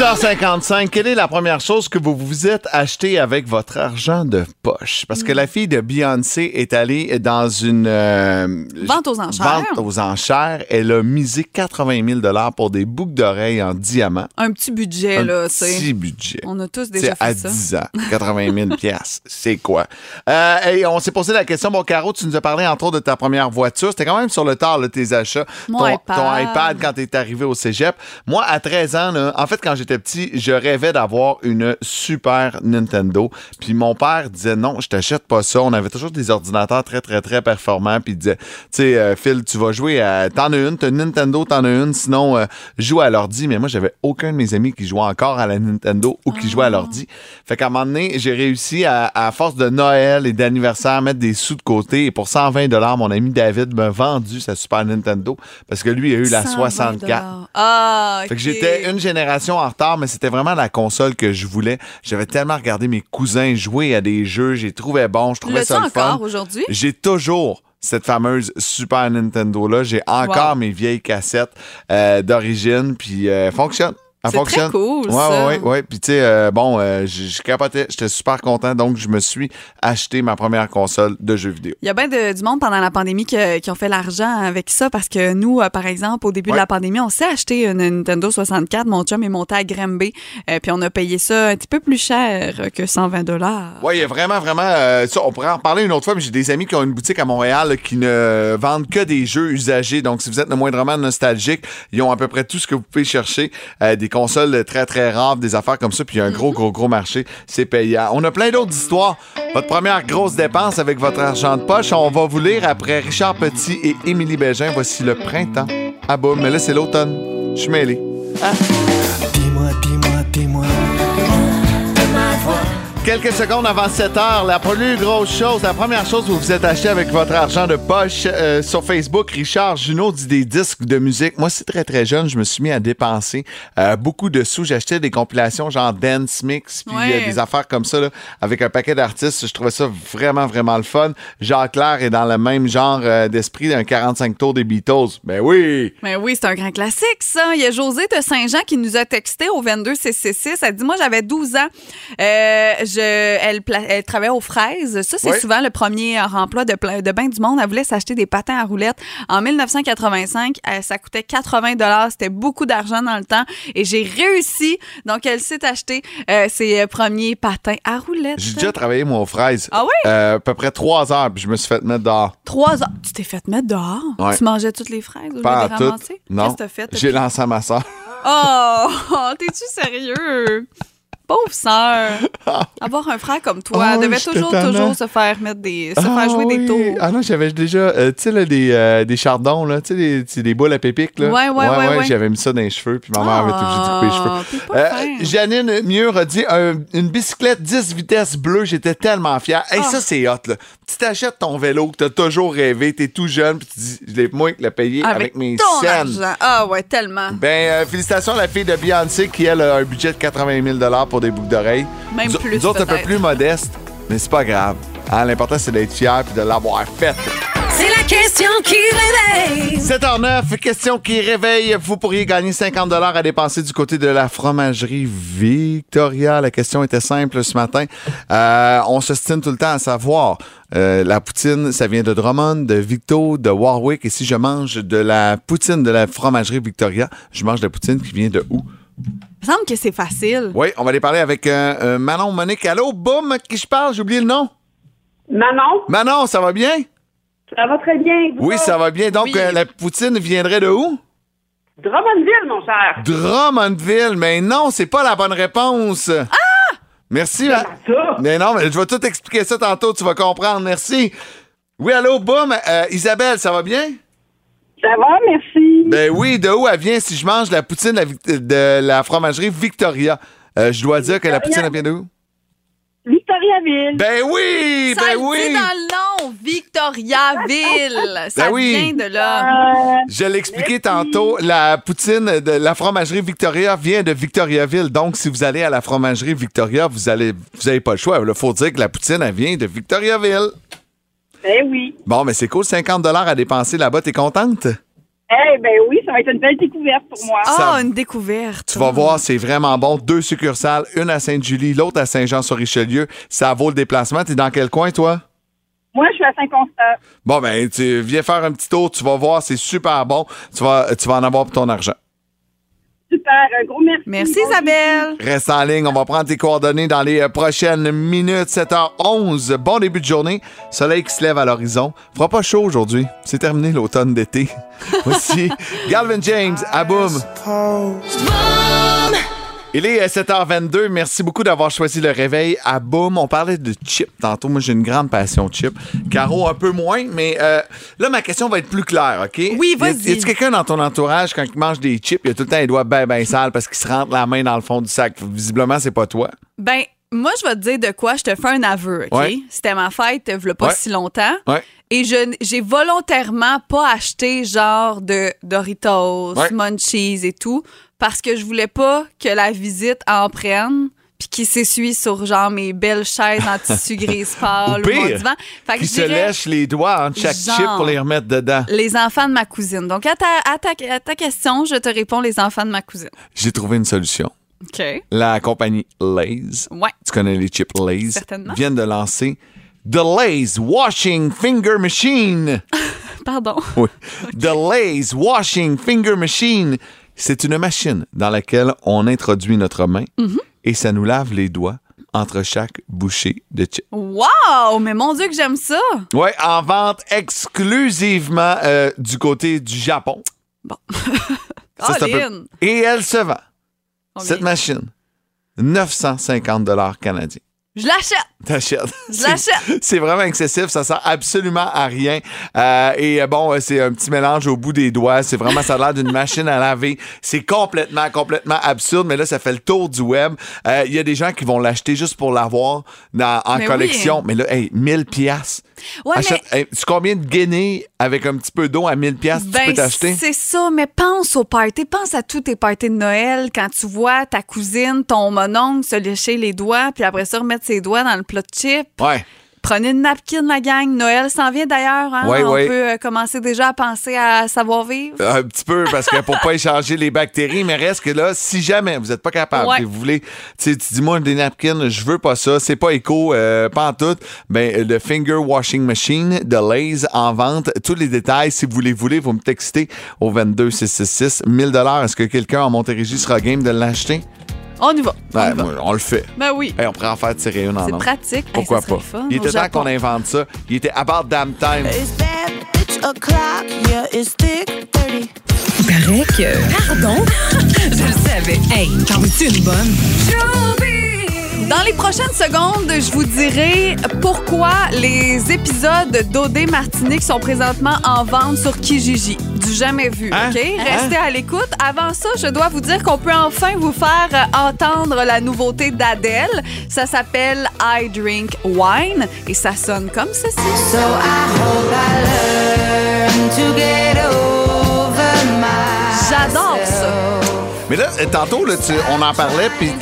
6h55, quelle est la première chose que vous vous êtes acheté avec votre argent de poche? Parce que la fille de Beyoncé est allée dans une... euh, Vente aux enchères. Vente aux enchères. Elle a misé 80 000 pour des boucles d'oreilles en diamant. Un petit budget, Un là, tu sais. petit budget. On a tous C'est déjà à fait ça. 10 ans, 80 000 piastres. C'est quoi? Euh, et on s'est posé la question, bon, Caro, tu nous as parlé entre autres de ta première voiture. C'était quand même sur le tard, là, tes achats. Mon ton, iPad. ton iPad quand tu es arrivé au cégep. Moi, à 13 ans, là, en fait, quand j'ai j'étais petit, je rêvais d'avoir une Super Nintendo. Puis mon père disait non, je t'achète pas ça. On avait toujours des ordinateurs très, très, très performants. Puis il disait, tu sais, euh, Phil, tu vas jouer à. T'en as une, t'as une Nintendo, t'en as une. Sinon, euh, joue à l'ordi. Mais moi, j'avais aucun de mes amis qui jouait encore à la Nintendo ou qui jouait à l'ordi. Fait qu'à un moment donné, j'ai réussi à, à force de Noël et d'anniversaire à mettre des sous de côté. Et pour 120 mon ami David m'a vendu sa Super Nintendo parce que lui a eu la 120 64. Ah, Fait que j'étais une génération en retard, mais c'était vraiment la console que je voulais. J'avais tellement regardé mes cousins jouer à des jeux, j'ai trouvé bon, je trouvais ça le encore aujourd'hui? J'ai toujours cette fameuse Super Nintendo-là. J'ai encore Wow. mes vieilles cassettes euh, d'origine, puis euh, elle fonctionne. C'est fonctionne. très cool, ouais, ça. Ouais, ouais. Puis tu sais, euh, bon, euh, je capotais, j'étais super content, donc je me suis acheté ma première console de jeux vidéo. Il y a bien du monde pendant la pandémie que- qui ont fait l'argent avec ça parce que nous, euh, par exemple, au début Ouais. de la pandémie, on s'est acheté une Nintendo 64. Mon chum est monté à euh, puis on a payé ça un petit peu plus cher que 120 dollars. Oui, il y a vraiment, vraiment. ça, on pourrait en parler une autre fois, mais j'ai des amis qui ont une boutique à Montréal là, qui ne vendent que des jeux usagés. Donc, si vous êtes le moindrement nostalgique, ils ont à peu près tout ce que vous pouvez chercher. Des consoles très, très rares, des affaires comme ça. Puis, il y a un gros, gros, gros marché. C'est payant. On a plein d'autres histoires. Votre première grosse dépense avec votre argent de poche, on va vous lire après Richard Petit et Émilie Bégin. Voici le printemps. Ah, boum, mais là, c'est l'automne. Je suis mêlé. Dis-moi, dis-moi, dis-moi. Quelques secondes avant 7 heures, la plus grosse chose, la première chose que vous vous êtes acheté avec votre argent de poche euh, sur Facebook, Richard Junot dit des disques de musique. Moi, c'est très très jeune, je me suis mis à dépenser euh, beaucoup de sous. J'achetais des compilations genre Dance Mix, puis Ouais. euh, des affaires comme ça, là, avec un paquet d'artistes. Je trouvais ça vraiment vraiment le fun. Jacques Claire est dans le même genre euh, d'esprit d'un 45 tours des Beatles. Ben oui! Mais oui, c'est un grand classique, ça. Il y a José de Saint-Jean qui nous a texté au 22666. Elle dit Moi, j'avais 12 ans. Euh, je, elle, travaillait aux fraises. Ça, c'est souvent le premier emploi de, de bain du monde. Elle voulait s'acheter des patins à roulettes. En 1985, euh, ça coûtait 80 C'était beaucoup d'argent dans le temps. Et j'ai réussi. Donc, elle s'est acheté euh, ses euh, premiers patins à roulettes. J'ai déjà travaillé, moi, aux fraises. Ah oui? Euh, à peu près trois heures, puis je me suis fait mettre dehors. Trois ans. Tu t'es fait mettre dehors? Ouais. Tu mangeais toutes les fraises au lieu Pas de tout. ramasser? Non. Qu'est-ce que t'as fait? J'ai lancé à ma soeur. Oh, t'es-tu sérieux? Pauvre sœur. Avoir un frère comme toi, Oh, elle devait toujours, toujours se faire mettre des, se Ah faire jouer des tours. Ah non, j'avais déjà, euh, tu sais, des, euh, des chardons, là, tu sais, des, boules à pépic, là. Ouais, ouais, ouais, ouais. J'avais mis ça dans les cheveux, puis ma mère avait été obligée de couper les cheveux. Ah, Euh. Janine Mieux a dit un- une bicyclette 10 vitesses bleue, j'étais tellement fier. Hey, Ah. ça, c'est hot, là. Tu t'achètes ton vélo que t'as toujours rêvé, t'es tout jeune, puis tu dis, je l'ai moi qui l'ai payé avec, mes ton scènes. argent. Ah ouais, tellement. Ben, euh, félicitations à la fille de Beyoncé qui, elle, a un budget de 80 000 pour des boucles d'oreilles. Même plus, Nous autres, un peu plus modestes, mais c'est pas grave. Hein, L'important, c'est d'être fier puis de l'avoir faite. C'est la question qui réveille. 7h09, question qui réveille. Vous pourriez gagner 50 à dépenser du côté de la fromagerie Victoria. La question était simple ce matin. Euh, on se stine tout le temps à savoir. euh, la poutine, ça vient de Drummond, de Victo, de Warwick. Et si je mange de la poutine de la fromagerie Victoria, je mange de la poutine qui vient de où? Il me semble que c'est facile. Oui, on va aller parler avec euh, euh, Manon Monique. Allô, boum, à qui je parle? J'ai oublié le nom. Manon, Manon, ça va bien? ça va très bien. Vous Oui, autres? ça va bien. Donc, Oui. euh, la poutine viendrait de où? Drummondville, mon cher. Drummondville. Mais non, c'est pas la bonne réponse. Ah! Merci. Ma- Ça. Mais non, mais je vais tout expliquer ça tantôt, tu vas comprendre. Merci. Oui, allô, boum. Euh, Isabelle, ça va bien? Ça va, merci. Ben oui, de où elle vient si je mange la poutine de la, fromagerie Victoria? Euh, je dois dire que la poutine, elle vient de où? Victoriaville. Ben oui! Ça ben le oui! dans le nom, Victoriaville. Ça Ben oui. vient de là. Euh, Je l'ai expliqué tantôt, la poutine de la fromagerie Victoria vient de Victoriaville. Donc, si vous allez à la fromagerie Victoria, vous allez, vous avez pas le choix. Il faut dire que la poutine, elle vient de Victoriaville. Ben oui. Bon, mais c'est cool, 50 à dépenser là-bas. T'es contente? Eh ben oui, ça va être une belle découverte pour moi. Ah, une découverte. Tu vas voir, c'est vraiment bon. Deux succursales, une à Sainte-Julie, l'autre à Saint-Jean-sur-Richelieu. Ça vaut le déplacement. T'es dans quel coin, toi? Moi, je suis à Saint-Constant. Bon, ben, tu viens faire un petit tour. Tu vas voir, c'est super bon. Tu vas, tu vas en avoir pour ton argent. Super. Un gros merci. Merci, Bon Isabelle. Reste en ligne, on va prendre tes coordonnées dans les euh, prochaines minutes, 7h11. Bon début de journée, soleil qui se lève à l'horizon. Fera pas chaud aujourd'hui, c'est terminé l'automne d'été. Voici Galvin James, à boum. Il est euh, 7h22. Merci beaucoup d'avoir choisi le réveil à Boom. On parlait de chips tantôt. Moi, j'ai une grande passion de chips. Caro, un peu moins, mais euh, là, ma question va être plus claire, OK? Oui, a- vas-y. Y a-tu quelqu'un dans ton entourage, quand il mange des chips, il a tout le temps les doigts ben, ben sales parce qu'il se rentre la main dans le fond du sac? Visiblement, c'est pas toi. Ben, moi, je vais te dire de quoi. Je te fais un aveu, OK? Ouais. C'était ma fête, il y a pas Ouais. si longtemps. Ouais. Et je j'ai volontairement pas acheté genre de Doritos. Munchies et tout parce que je voulais pas que la visite en prenne puis qu'il s'essuie sur genre mes belles chaises en tissu gris pâle ou mon divan. Fait que se lèche les doigts entre chaque Genre. chip pour les remettre dedans. les enfants de ma cousine. Donc, à ta, à ta- à ta question, je te réponds les enfants de ma cousine. J'ai trouvé une solution. OK. La compagnie Lay's, Ouais. tu connais les chips Lay's, Certainement. viennent de lancer The Lay's Washing Finger Machine. Pardon. Oui. The Lay's Washing Finger Machine. C'est une machine dans laquelle on introduit notre main et ça nous lave les doigts entre chaque bouchée de chips. Wow! Mais mon Dieu que j'aime ça! Oui, en vente exclusivement euh, du côté du Japon. Bon. Ça, peu- Colin! Et elle se vend, Combien? cette machine, 950 dollars canadiens. Je l'achète! T'achètes. Je l'achète. C'est vraiment excessif, ça sert absolument à rien. Euh, et euh, bon, euh, c'est un petit mélange au bout des doigts. C'est vraiment, ça a l'air d'une machine à laver. C'est complètement, complètement absurde, mais là, ça fait le tour du web. Euh, Il y a des gens qui vont l'acheter juste pour l'avoir en Mais collection. oui. Mais là, hey, 1000 piastres. Ouais, Achète, hey, tu combien de guinées avec un petit peu d'eau à 1000 piastres tu Ben, peux t'acheter? c'est ça, mais pense au party. Pense à tous tes parties de Noël quand tu vois ta cousine, ton mononcle se lécher les doigts, puis après ça, remettre ses doigts dans le plat de chips. Ouais. Prenez une napkin, la gang. Noël s'en vient d'ailleurs. Hein? Ouais, On ouais. peut euh, commencer déjà à penser à savoir-vivre. Un petit peu, parce que pour pas échanger les bactéries, mais reste que là, si jamais vous n'êtes pas capable, Ouais. et vous voulez, tu dis moi des napkins, je veux pas ça, c'est pas éco, euh, pas en tout, ben le Finger Washing Machine de Lay's en vente, tous les détails, si vous les voulez, vous me textez au 22666 1000 dollars. Est-ce que quelqu'un en Montérégie sera game de l'acheter? On y va. On, Ouais, y va. moi, on le fait. Ben oui. Hey, on pourrait en faire tirer une en C'est pratique. Pourquoi pas? fun Il était temps qu'on invente ça. Il était about damn time. Dirty. Paraît que. Pardon? Je le savais. Hey, t'en veux-tu une bonne? Dans les prochaines secondes, je vous dirai pourquoi les épisodes d'OD Martinique sont présentement en vente sur Kijiji. Du jamais vu, Hein? OK? Restez à l'écoute. Avant ça, je dois vous dire qu'on peut enfin vous faire entendre la nouveauté d'Adèle. Ça s'appelle I Drink Wine et ça sonne comme ceci. So I hope I learn to get over my. J'adore ça. Mais là, tantôt, là, tu- on en parlait, puis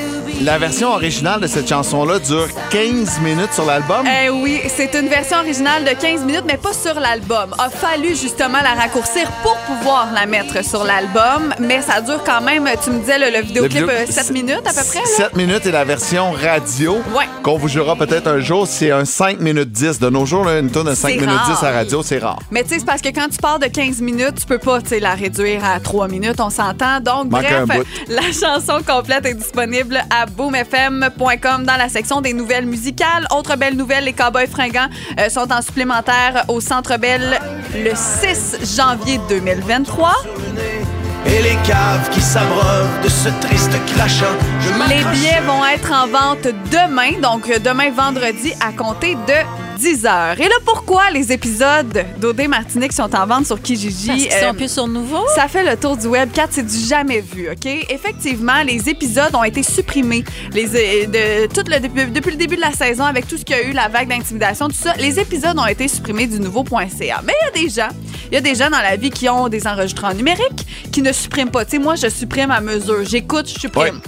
la version originale de cette chanson-là dure 15 minutes sur l'album? Eh oui, c'est une version originale de 15 minutes, mais pas sur l'album. A fallu justement la raccourcir pour pouvoir la mettre sur l'album, mais ça dure quand même, tu me disais, le, le vidéoclip, vidéo- 7 minutes à peu près. là? 7 minutes et la version radio Ouais. qu'on vous jouera peut-être un jour, c'est un 5 minutes 10. De nos jours, là, une tonne de 5 C'est minutes rare. 10 à radio, c'est rare. Mais tu sais, c'est parce que quand tu pars de 15 minutes, tu peux pas la réduire à 3 minutes, on s'entend. Donc, Manque bref, la chanson complète est disponible à boomfm.com dans la section des nouvelles musicales. Autre belle nouvelle, les Cowboys fringants euh, sont en supplémentaire au Centre Bell le 6 janvier 2023. Et les caves qui s'abreuvent de ce triste crachat. Je Les billets vont être en vente demain, donc euh, demain vendredi à compter de 10 heures. Et là, pourquoi les épisodes d'OD Martinique sont en vente sur Kijiji? Parce qu'ils sont Euh, plus sur nouveau? Ça fait le tour du web 4, c'est du jamais vu, OK? Effectivement, les épisodes ont été supprimés. Les, euh, de, tout le, depuis, depuis le début de la saison, avec tout ce qu'il y a eu, la vague d'intimidation, tout ça, les épisodes ont été supprimés du nouveau.ca. Mais il y a des gens, il y a des gens dans la vie qui ont des enregistrements numériques qui ne suppriment pas. Tu sais, moi, je supprime à mesure. J'écoute, je supprime.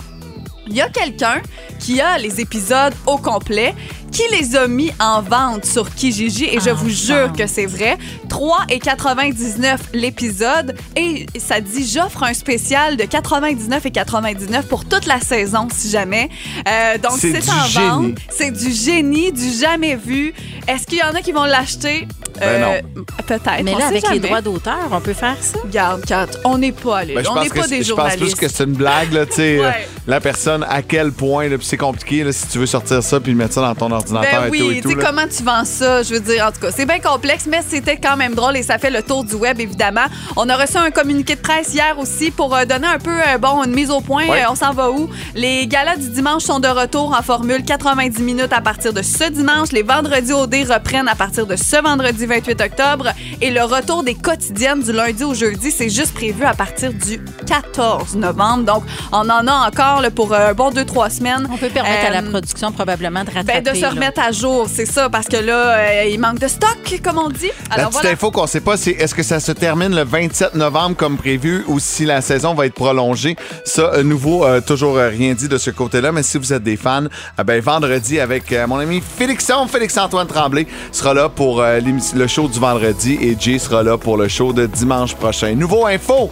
Il y a quelqu'un qui a les épisodes au complet, qui les a mis en vente sur Kijiji? Et je vous jure que c'est vrai. 3,99 l'épisode et ça dit j'offre un spécial de 99 et 99 pour toute la saison si jamais. Euh, donc C'est en génie. vente. C'est du génie, du jamais vu. Est-ce qu'il y en a qui vont l'acheter? Ben Peut-être. Mais on là, avec les droits d'auteur, on peut faire ça? Regarde, Kat, on n'est pas allé. Ben, je on pense n'est que pas c'est- des je pense journalistes. plus que c'est une blague, là, tu sais. Ouais. La personne à quel point, c'est compliqué là, si tu veux sortir ça puis mettre ça dans ton ordinateur Ben et tout oui, et tout. là. comment tu vends ça? Je veux dire, en tout cas, c'est bien complexe, mais c'était quand même drôle et ça fait le tour du web, évidemment. On a reçu un communiqué de presse hier aussi pour euh, donner un peu, euh, bon, une mise au point. Ouais. Euh, on s'en va où? Les galas du dimanche sont de retour en formule 90 minutes à partir de ce dimanche. Les vendredis au dé reprennent à partir de ce vendredi 28 octobre. Et le retour des quotidiennes du lundi au jeudi, c'est juste prévu à partir du 14 novembre. Donc, on en a encore là, pour euh, un bon 2-3 semaines. On peut permettre à la Euh, production probablement de rattraper. ben, de se là. remettre à jour, c'est ça, parce que là, euh, il manque de stock, comme on dit. La Alors petite voilà. info qu'on sait pas, c'est est-ce que ça se termine le 27 novembre comme prévu ou si la saison va être prolongée? Ça, euh, nouveau, euh, toujours euh, rien dit de ce côté-là, mais si vous êtes des fans, euh, ben, vendredi avec euh, mon ami Félixon, Félix-Antoine Tremblay, sera là pour euh, le show du vendredi et Jay sera là pour le show de dimanche prochain. Nouveau info!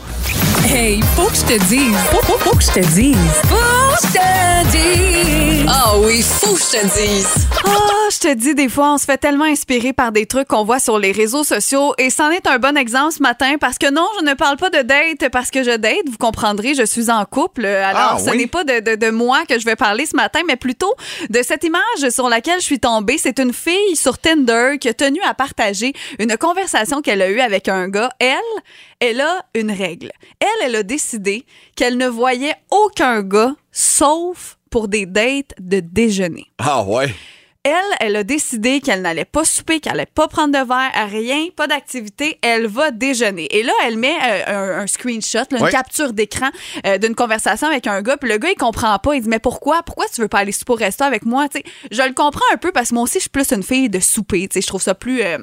Hey, faut que je te dise. Faut, faut, faut que je te dise. Faut que je te dise. Ah oui, faut que je te dise. Ah, je te dis, des fois, on se fait tellement inspirer par des trucs qu'on voit sur les réseaux sociaux et c'en est un bon exemple ce matin parce que non, je ne parle pas de date parce que je date, vous comprendrez, je suis en couple. Alors, Ah, ce oui? n'est pas de, de- de moi que je vais parler ce matin, mais plutôt de cette image sur laquelle je suis tombée. C'est une fille sur Tinder qui a tenu à partager une conversation qu'elle a eue avec un gars. Elle, elle a une règle. Elle, elle a décidé qu'elle ne voyait aucun gars sauf pour des dates de déjeuner. Ah ouais? Elle, elle a décidé qu'elle n'allait pas souper, qu'elle n'allait pas prendre de verre, à rien, pas d'activité. Elle va déjeuner. Et là, elle met euh, un, un screenshot, là, une Ouais. capture d'écran euh, d'une conversation avec un gars. Puis le gars, il comprend pas. Il dit, mais pourquoi? Pourquoi tu veux pas aller souper au resto avec moi? Tu sais, je le comprends un peu parce que moi aussi, je suis plus une fille de souper. Tu sais, Je trouve ça plus... euh,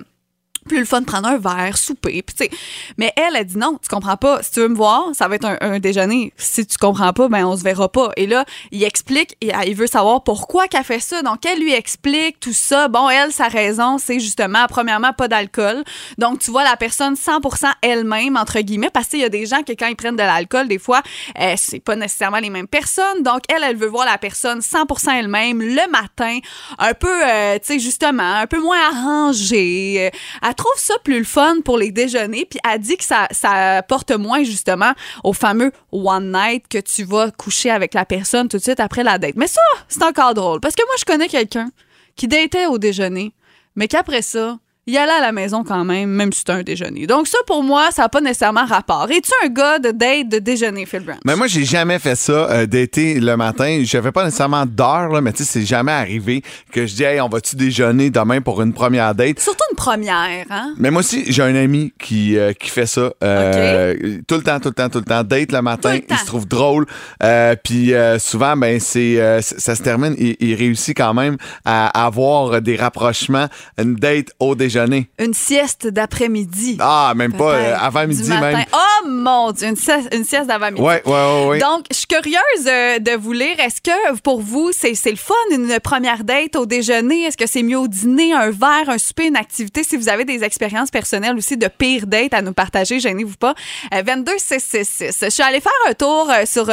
plus le fun de prendre un verre, souper. Puis, tu sais. Mais elle a dit non, tu comprends pas. Si tu veux me voir, ça va être un, un déjeuner. Si tu comprends pas, ben on se verra pas. Et là, il explique, il, il veut savoir pourquoi qu'elle fait ça. Donc, elle lui explique tout ça. Bon, elle, sa raison, c'est justement, premièrement, pas d'alcool. Donc, tu vois la personne 100% elle-même, entre guillemets, parce qu'il y a des gens que quand ils prennent de l'alcool, des fois, euh, c'est pas nécessairement les mêmes personnes. Donc, elle, elle veut voir la personne 100% elle-même le matin, un peu, euh, tu sais, justement, un peu moins arrangée. Euh, Elle trouve ça plus le fun pour les déjeuners, puis elle dit que ça, ça porte moins, justement, au fameux one night que tu vas coucher avec la personne tout de suite après la date. Mais ça, c'est encore drôle, parce que moi, je connais quelqu'un qui datait au déjeuner, mais qu'après ça, il allait à la maison quand même, même si c'était un déjeuner. Donc ça, pour moi, ça n'a pas nécessairement rapport. Es-tu un gars de date de déjeuner, Phil Branch? Mais moi, j'ai jamais fait ça euh, d'été le matin. Je fais pas nécessairement d'heure, mais tu sais, c'est jamais arrivé que je dis, hey, on va-tu déjeuner demain pour une première date? Surtout une première, hein? Mais moi aussi, j'ai un ami qui, euh, qui fait ça euh, tout le temps, tout le temps, tout le temps. Date le matin, il se trouve drôle. Euh, Puis souvent, ben c'est ça se termine. Il, il réussit quand même à avoir des rapprochements. Une date au déjeuner. Une sieste d'après-midi. Ah, même pas euh, avant midi même. Oh mon Dieu, une sieste, une sieste d'avant-midi. Ouais, ouais, ouais, ouais. Donc, je suis curieuse euh, de vous lire. Est-ce que pour vous, c'est le fun, une première date au déjeuner? Est-ce que c'est mieux au dîner, un verre, un souper, une activité? Si vous avez des expériences personnelles aussi de pire date à nous partager, gênez-vous pas. Euh, 22666. Je suis allée faire un tour euh, sur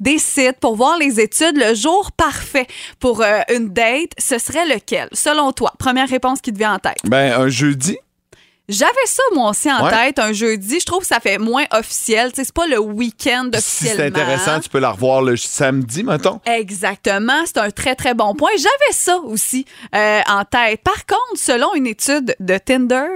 des sites pour voir les études. Le jour parfait pour une date, ce serait lequel? Selon toi, première réponse qui te vient en tête. Ben, un jeudi? J'avais ça, moi aussi, en Ouais. tête, un jeudi. Je trouve que ça fait moins officiel. C'est pas le week-end Si officiellement. c'est intéressant, tu peux la revoir le samedi, mettons. Exactement, c'est un très très bon point. J'avais ça aussi euh, en tête. Par contre, selon une étude de Tinder,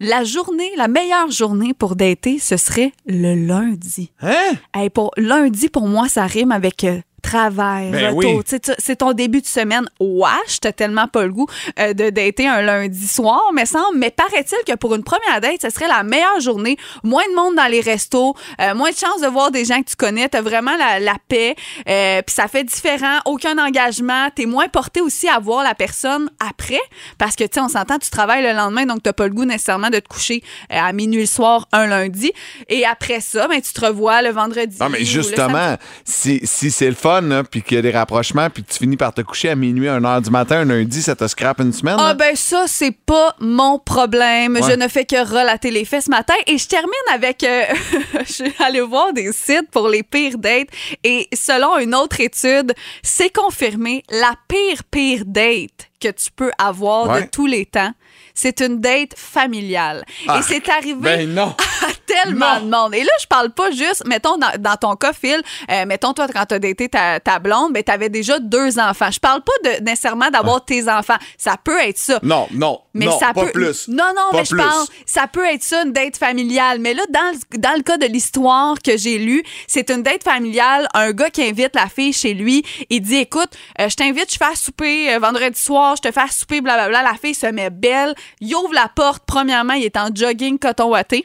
la journée, la meilleure journée pour dater, ce serait le lundi. Hein? Hey, pour lundi, pour moi, ça rime avec euh, travail, Ben oui. C'est ton début de semaine. Wesh, t'as tellement pas le goût euh, de dater un lundi soir, mais semble. Mais paraît-il que pour une première date, ce serait la meilleure journée. Moins de monde dans les restos, euh, moins de chances de voir des gens que tu connais. T'as vraiment la, la paix. euh, Puis ça fait différent. Aucun engagement. T'es moins porté aussi à voir la personne après. Parce que, tu sais, on s'entend, tu travailles le lendemain, donc t'as pas le goût nécessairement de te coucher à minuit le soir un lundi. Et après ça, ben, tu te revois le vendredi. Non, mais justement, si, si c'est le fun, là, puis qu'il y a des rapprochements, puis que tu finis par te coucher à minuit, 1 h du matin, un lundi, ça te scrape une semaine. Ah là? ben ça, c'est pas mon problème. Ouais. Je ne fais que relater les faits ce matin. Et je termine avec... euh, je suis allée voir des sites pour les pires dates. Et selon une autre étude, c'est confirmé, la pire, pire date que tu peux avoir Ouais. de tous les temps, c'est une date familiale. Ah, Et c'est arrivé ben non. à tel tellement de monde. Et là, je parle pas juste, mettons, dans, dans ton cas, Phil, euh, mettons, toi, quand t'as daté ta, ta blonde, ben, t'avais déjà deux enfants. Je parle pas de, nécessairement d'avoir tes enfants. Ça peut être ça. Non, non, Mais non, ça pas peut. plus. Non, non, Pas mais je plus. parle. Ça peut être ça, une date familiale. Mais là, dans le, dans le cas de l'histoire que j'ai lue, c'est une date familiale. Un gars qui invite la fille chez lui. Il dit Écoute, euh, je t'invite, je fais à souper euh, vendredi soir, je te fais à souper, blablabla. La fille se met belle. Il ouvre la porte. Premièrement, il est en jogging coton watté.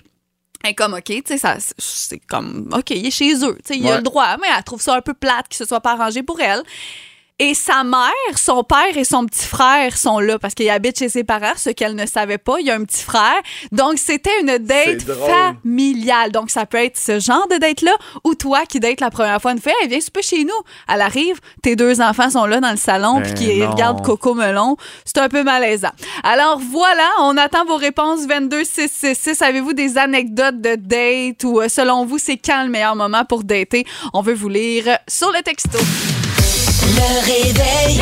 Elle est comme, OK, tu sais, ça, c'est comme, OK, il est chez eux. Tu sais, il a le droit, mais elle trouve ça un peu plate qu'il se soit pas arrangé pour elle. Et sa mère, son père et son petit frère sont là parce qu'il habite chez ses parents, ce qu'elle ne savait pas. Il y a un petit frère. Donc, c'était une date familiale. Donc, ça peut être ce genre de date-là ou toi qui date la première fois une fille, elle vient souper chez nous. Elle arrive, tes deux enfants sont là dans le salon Ben puis qui non. regardent Coco Melon. C'est un peu malaisant. Alors, voilà, on attend vos réponses 22 666. Avez-vous des anecdotes de date ou euh, selon vous, c'est quand le meilleur moment pour dater? On veut vous lire sur le texto. Le réveil.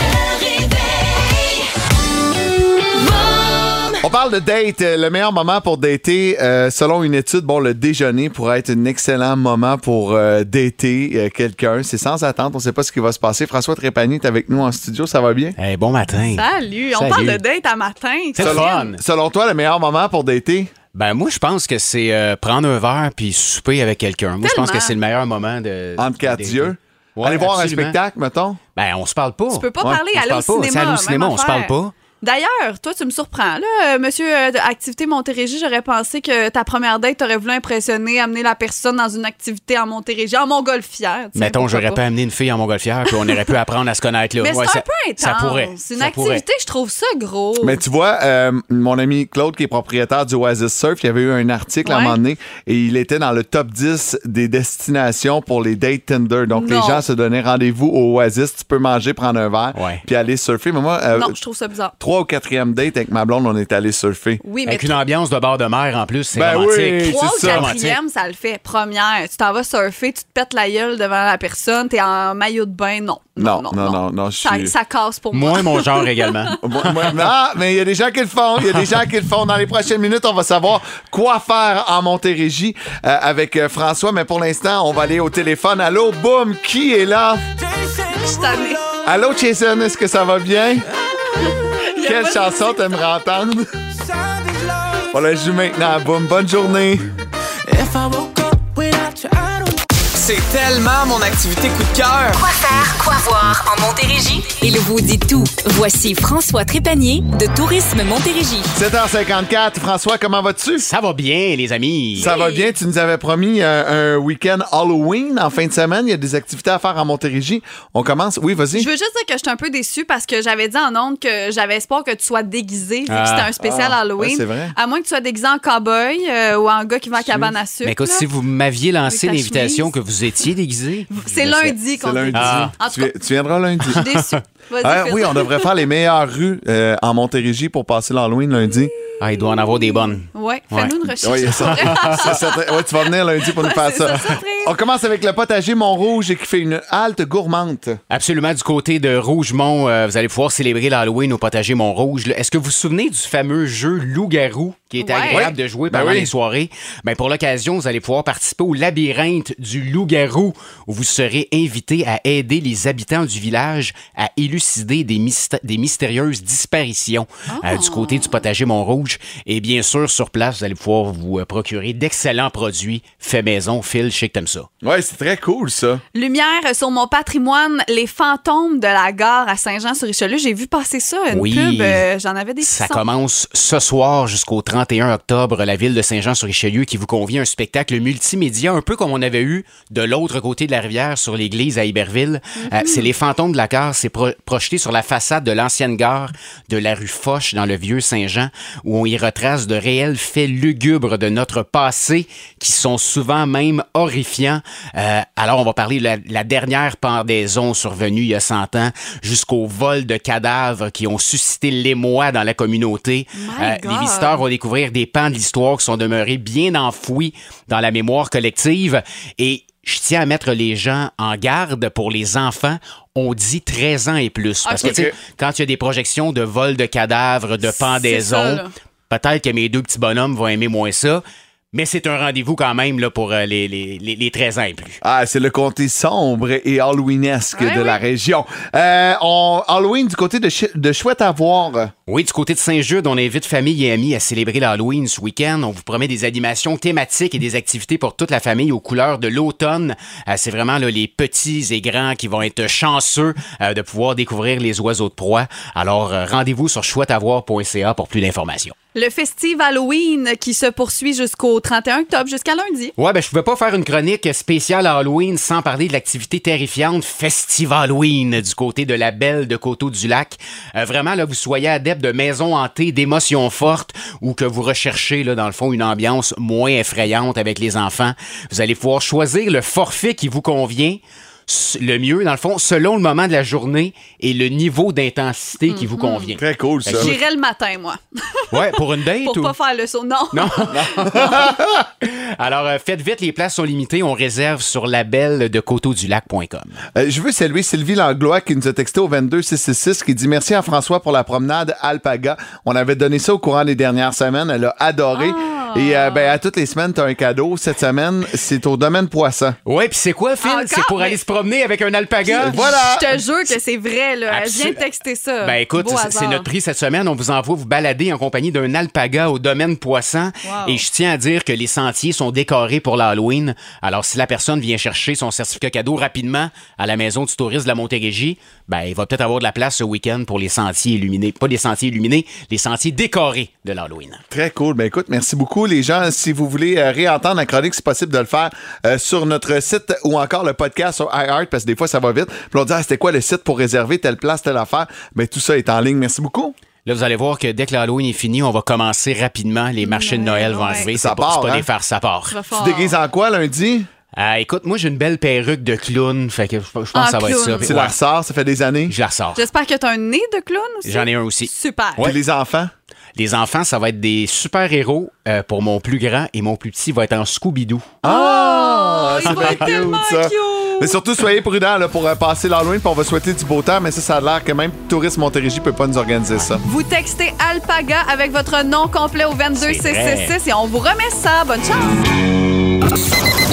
On parle de date. euh, Le meilleur moment pour dater, euh, selon une étude, bon, le déjeuner pourrait être un excellent moment pour euh, dater euh, quelqu'un. C'est sans attente. On ne sait pas ce qui va se passer. François Trépanier est avec nous en studio. Ça va bien? Eh, bon matin. Salut, on Salut. parle de date à matin. C'est le fun. Selon toi, le meilleur moment pour dater? Ben moi, je pense que c'est euh, prendre un verre puis souper avec quelqu'un. Moi, je pense que c'est le meilleur moment de... Entre quatre de- yeux? Ouais, Aller voir absolument. un spectacle, mettons? Ben, on se parle pas. Tu peux pas Ouais, parler, on se aller au parle pas. cinéma. C'est aller au même cinéma, on se affaire. parle pas. D'ailleurs, toi, tu me surprends. Là, Euh, monsieur euh, de Activité Montérégie, j'aurais pensé que ta première date, t'aurais voulu impressionner, amener la personne dans une activité en Montérégie, en montgolfière. Mettons, j'aurais pas amené une fille en montgolfière puis on aurait pu apprendre à se connaître là. Mais Ouais, c'est ça- un peu intense. Ça pourrait. C'est une ça pourrait. activité, je trouve ça gros. Mais tu vois, euh, mon ami Claude, qui est propriétaire du Oasis Surf, il y avait eu un article à un moment donné et il était dans le top 10 des destinations pour les dates Tinder. Donc, les gens se donnaient rendez-vous au Oasis. Tu peux manger, prendre un verre, Ouais. puis aller surfer. Mais moi, euh, non, je trouve ça bizarre. Trois ou quatrième date avec ma blonde, on est allé surfer. Oui, mais Avec une ambiance de bord de mer en plus, c'est Ben romantique. oui, Trois ou c'est ça. quatrième, ça le fait. Première, tu t'en vas surfer, tu te pètes la gueule devant la personne, t'es en maillot de bain, non. Non, non, non, non, je Ça, suis- ça casse pour moi. Moi, mon genre également. Moi- moi- non, mais il y a des gens qui le font. Il y a des gens qui le font. Dans les prochaines minutes, on va savoir quoi faire en Montérégie euh, avec euh, François. Mais pour l'instant, on va aller au téléphone. Allô, boum, qui est là? Je. Allô, Jason, est-ce que ça va bien? Quelle chanson t'aimerais entendre? Voilà, je joue maintenant Boum. Bonne journée. C'est tellement mon activité coup de cœur. Quoi faire, quoi voir en Montérégie? Il vous dit tout. Voici François Trépanier de Tourisme Montérégie. 7h54. François, comment vas-tu? Ça va bien, les amis. Ça va bien. Tu nous avais promis euh, un week-end Halloween en fin de semaine. Il y a des activités à faire en Montérégie. On commence. Oui, vas-y. Je veux juste dire que je suis un peu déçue parce que j'avais dit en ondes que j'avais espoir que tu sois déguisé vu Ah. que c'était un spécial Ah, Halloween. ouais, c'est vrai. À moins que tu sois déguisé en cow-boy euh, ou en gars qui va à cabane à sucre. Mais écoute, là. si vous m'aviez lancé l'invitation que vous étiez déguisé? C'est lundi qu'on lundi. Ah. Tu, tu viendras lundi. je suis Ah, oui, on devrait faire les meilleures rues euh, en Montérégie pour passer l'Halloween lundi. Ah, il doit en avoir des bonnes. Ouais, fais-nous une recherche. Oui, ça. Ça, ça- ouais, tu vas venir lundi pour nous faire ça. On commence avec le potager Mont-Rouge qui fait une halte gourmande. Absolument, du côté de Rougemont, euh, vous allez pouvoir célébrer l'Halloween au potager Mont-Rouge. Est-ce que vous vous souvenez du fameux jeu Loup-garou qui était Ouais. agréable de jouer Ben pendant oui. les soirées? Ben, pour l'occasion, vous allez pouvoir participer au labyrinthe du Loup-garou où vous serez invité à aider les habitants du village à élucider des, myst- des mystérieuses disparitions euh, du côté du potager Mont-Rouge. Et bien sûr, sur place, vous allez pouvoir vous euh, procurer d'excellents produits faits maison. Phil, je sais que t'aimes ça. Ouais, c'est très cool ça. Lumière sur mon patrimoine, les fantômes de la gare à Saint-Jean-sur-Richelieu. J'ai vu passer ça, une Oui. pub. euh, J'en avais des Ça commence ce soir jusqu'au 31 octobre, la ville de Saint-Jean-sur-Richelieu qui vous convie à un spectacle multimédia, un peu comme on avait eu de l'autre côté de la rivière sur l'église à Iberville. Euh, c'est Les Fantômes de la gare, c'est pro- projeté sur la façade de l'ancienne gare de la rue Foch dans le vieux Saint-Jean, où on y retrace de réels faits lugubres de notre passé qui sont souvent même horrifiants. Euh, alors, on va parler de la, la dernière pendaison survenue il y a 100 ans jusqu'au vol de cadavres qui ont suscité l'émoi dans la communauté. Euh, les visiteurs vont découvrir des pans de l'histoire qui sont demeurés bien enfouis dans la mémoire collective et je tiens à mettre les gens en garde pour les enfants. On dit 13 ans et plus. Parce que, tu sais, quand il y a des projections de vol de cadavres, de pendaison. Peut-être que mes deux petits bonhommes vont aimer moins ça. Mais c'est un rendez-vous quand même là, pour euh, les, les, les, les 13 ans et plus. Ah, c'est le comté sombre et Halloweenesque Ouais, de la région. Euh, on- Halloween du côté de, Ch- de Chouette à voir. Oui, du côté de Saint-Jude, on invite famille et amis à célébrer l'Halloween ce week-end. On vous promet des animations thématiques et des activités pour toute la famille aux couleurs de l'automne. Euh, c'est vraiment là, les petits et grands qui vont être chanceux euh, de pouvoir découvrir les oiseaux de proie. Alors, euh, rendez-vous sur chouetteavoir.ca pour plus d'informations. Le festive Halloween qui se poursuit jusqu'au 31 octobre, jusqu'à lundi. Ouais, ben je pouvais pas faire une chronique spéciale Halloween sans parler de l'activité terrifiante Festival Halloween du côté de la Belle de Coteau-du-Lac. Euh, vraiment, là, vous soyez adepte de maisons hantées, d'émotions fortes ou que vous recherchez, là, dans le fond, une ambiance moins effrayante avec les enfants, vous allez pouvoir choisir le forfait qui vous convient. Le mieux, dans le fond, selon le moment de la journée et le niveau d'intensité qui vous convient. Très cool, ça. J'irai le matin, moi, Ouais, pour une date pour ou... pas faire le saut. Non. Non. Alors, euh, faites vite, les places sont limitées. On réserve sur label de coteaudulac.com. Euh, je veux saluer Sylvie Langlois qui nous a texté au 22666 qui dit merci à François pour la promenade Alpaga. On avait donné ça au courant des dernières semaines. Elle a adoré. Et euh, ben, à toutes les semaines, tu as un cadeau. Cette semaine, c'est au domaine poisson. Ouais, puis c'est quoi, Phil? Encore? C'est pour Mais- aller se promener avec un alpaga? Voilà. Je te jure que c'est vrai, là. Elle Absol- vient de texter ça. Ben écoute, Beau c'est- notre prix cette semaine. On vous envoie vous balader en compagnie d'un alpaga au domaine poisson. Wow. Et je tiens à dire que les sentiers sont décorés pour l'Halloween. Alors si la personne vient chercher son certificat cadeau rapidement à la maison du tourisme de la Montérégie, ben il va peut-être avoir de la place ce week-end pour les sentiers illuminés. Pas les sentiers illuminés, les sentiers décorés de l'Halloween. Très cool. Ben écoute, merci beaucoup les gens. Si vous voulez euh, réentendre la chronique, c'est possible de le faire euh, sur notre site ou encore le podcast sur iHeart parce que des fois ça va vite. Puis on dit ah, c'était quoi le site pour réserver telle place, telle affaire? Ben tout ça est en ligne. Merci beaucoup. Là, vous allez voir que dès que l'Halloween est fini, on va commencer rapidement. Les marchés de Noël vont ouais. arriver. Ça part, c'est pas hein? des farces, ça part. Tu déguises en quoi lundi? Euh, écoute, moi, j'ai une belle perruque de clown. Fait que je pense Ah, que ça va être ça. Tu Ouais, la ressors, ça fait des années? je la ressors. J'espère que tu as un nez de clown aussi. J'en ai un aussi. Super. Puis les enfants? Les enfants, ça va être des super-héros euh, pour mon plus grand et mon plus petit va être en Scooby-Doo. Ah, il va être tellement cute. Mais surtout, soyez prudents là, pour euh, passer l'Halloween, puis on va souhaiter du beau temps, mais ça, ça a l'air que même Tourisme Montérégie peut pas nous organiser ça. Vous textez Alpaga avec votre nom complet au 22666 et on vous remet ça. Bonne chance.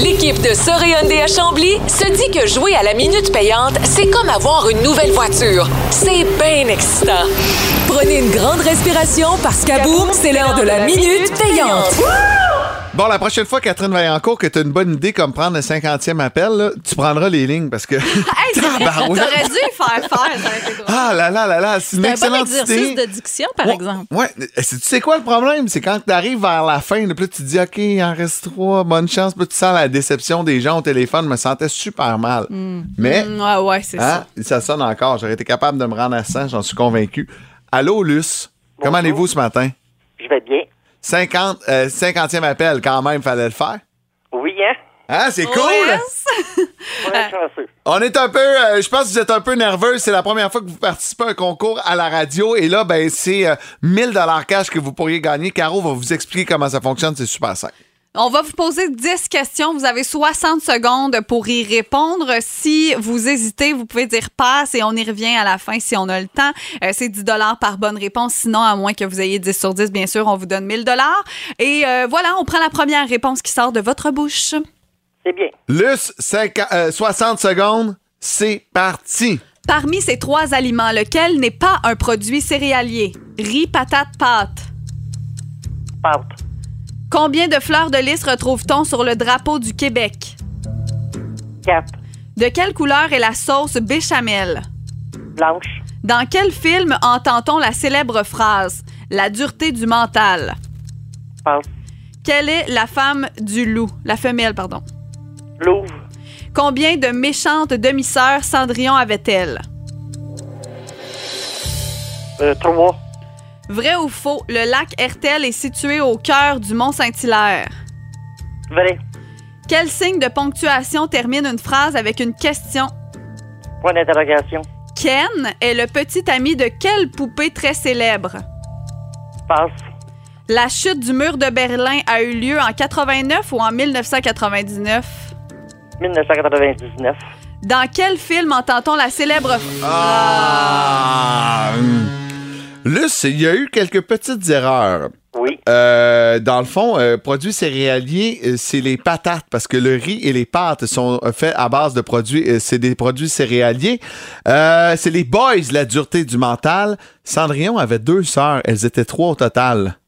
L'équipe de Hyundai à Chambly se dit que jouer à la minute payante, c'est comme avoir une nouvelle voiture. C'est bien excitant. Prenez une grande respiration parce qu'à boum, c'est l'heure de la minute payante. Bon, la prochaine fois, Catherine Vaillancourt, que tu as une bonne idée comme prendre le 50e appel, là, tu prendras les lignes parce que. Hey, t'aurais dû faire faire. Ça aurait été drôle. Ah là là là là, c'est une C'est un bon excellente exercice idée. de diction, par Ouais, exemple. Ouais, tu sais quoi le problème? C'est quand tu arrives vers la fin, là, puis là, tu te dis, OK, il en reste trois, bonne chance. Puis là, tu sens la déception des gens au téléphone. Je me sentais super mal. Mais, Mm, ouais, ouais, c'est hein, ça. ça sonne encore. J'aurais été capable de me rendre à 100, j'en suis convaincu. Allô, Luce? Comment allez-vous ce matin? Je vais bien. 50, euh, 50e appel, quand même, fallait le faire. Oui, hein? Hein, c'est cool! Ouais, chanceux. On est un peu, euh, je pense que vous êtes un peu nerveux. C'est la première fois que vous participez à un concours à la radio. Et là, ben, c'est euh, 1000 dollars cash que vous pourriez gagner. Caro va vous expliquer comment ça fonctionne. C'est super simple. On va vous poser 10 questions. Vous avez 60 secondes pour y répondre. Si vous hésitez, vous pouvez dire passe et on y revient à la fin si on a le temps. Euh, c'est 10 par bonne réponse. Sinon, à moins que vous ayez 10 sur 10, bien sûr, on vous donne 1000 Et euh, voilà, on prend la première réponse qui sort de votre bouche. C'est bien. Luce, 50, euh, 60 secondes. C'est parti. Parmi ces trois aliments, lequel n'est pas un produit céréalier? Riz, patate, pâte. Pâte. Combien de fleurs de lys retrouve-t-on sur le drapeau du Québec? Quatre. De quelle couleur est la sauce béchamel? Blanche. Dans quel film entend-on la célèbre phrase La dureté du mental? Passe. Quelle est la femme du loup? La femelle, pardon. Louvre. Combien de méchantes demi-sœurs Cendrillon avait-elle? Euh, trois. Vrai ou faux, le lac Hertel est situé au cœur du Mont Saint-Hilaire? Vrai. Quel signe de ponctuation termine une phrase avec une question? Point d'interrogation. Ken est le petit ami de quelle poupée très célèbre? Passe. La chute du mur de Berlin a eu lieu en 89 ou en 1999? 1999. Dans quel film entend-on la célèbre... Ah! Il y a eu quelques petites erreurs. Oui. Euh, dans le fond, euh, produits céréaliers, euh, c'est les patates parce que le riz et les pâtes sont faits à base de produits, euh, c'est des produits céréaliers. Euh, c'est les boys, la dureté du mental. Cendrillon avait deux sœurs, elles étaient trois au total.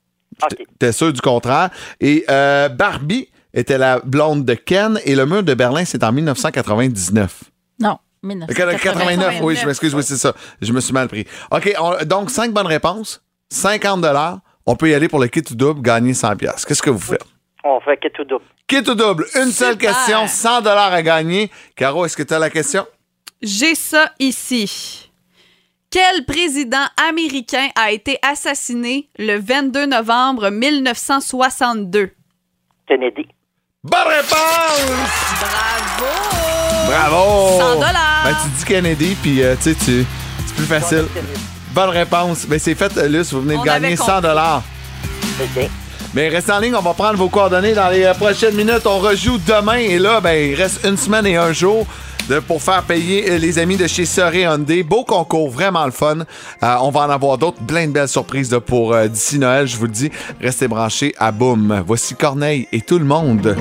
T'es sûr du contraire? Et euh, Barbie était la blonde de Ken et le mur de Berlin, c'est en 1999. Non, 89, 1989. oui, je m'excuse, oui, c'est ça. Je me suis mal pris. OK, on- donc cinq bonnes réponses, 50 On peut y aller pour le kit ou double, gagner 100 pièces. Qu'est-ce que vous faites? On fait que tout double. Kit ou double, une seule question, 100 à gagner. Caro, est-ce que tu as la question? J'ai ça ici. Quel président américain a été assassiné le 22 novembre 1962? Kennedy. Bonne réponse! Bravo! Bravo! 100 dollars. Ben, tu dis Kennedy, puis euh, tu sais, tu- c'est plus facile. Bonne réponse. Ben, c'est fait, Luce, vous venez de On gagner avait 100 compris. dollars. OK. Mais restez en ligne, on va prendre vos coordonnées dans les euh, prochaines minutes. On rejoue demain et là, ben, il reste une semaine et un jour de- pour faire payer euh, les amis de chez Soré Hyundai. Beau concours, vraiment le fun. Euh, on va en avoir d'autres, plein de belles surprises pour euh, d'ici Noël, je vous le dis. Restez branchés à Boom. Voici Corneille et tout le monde.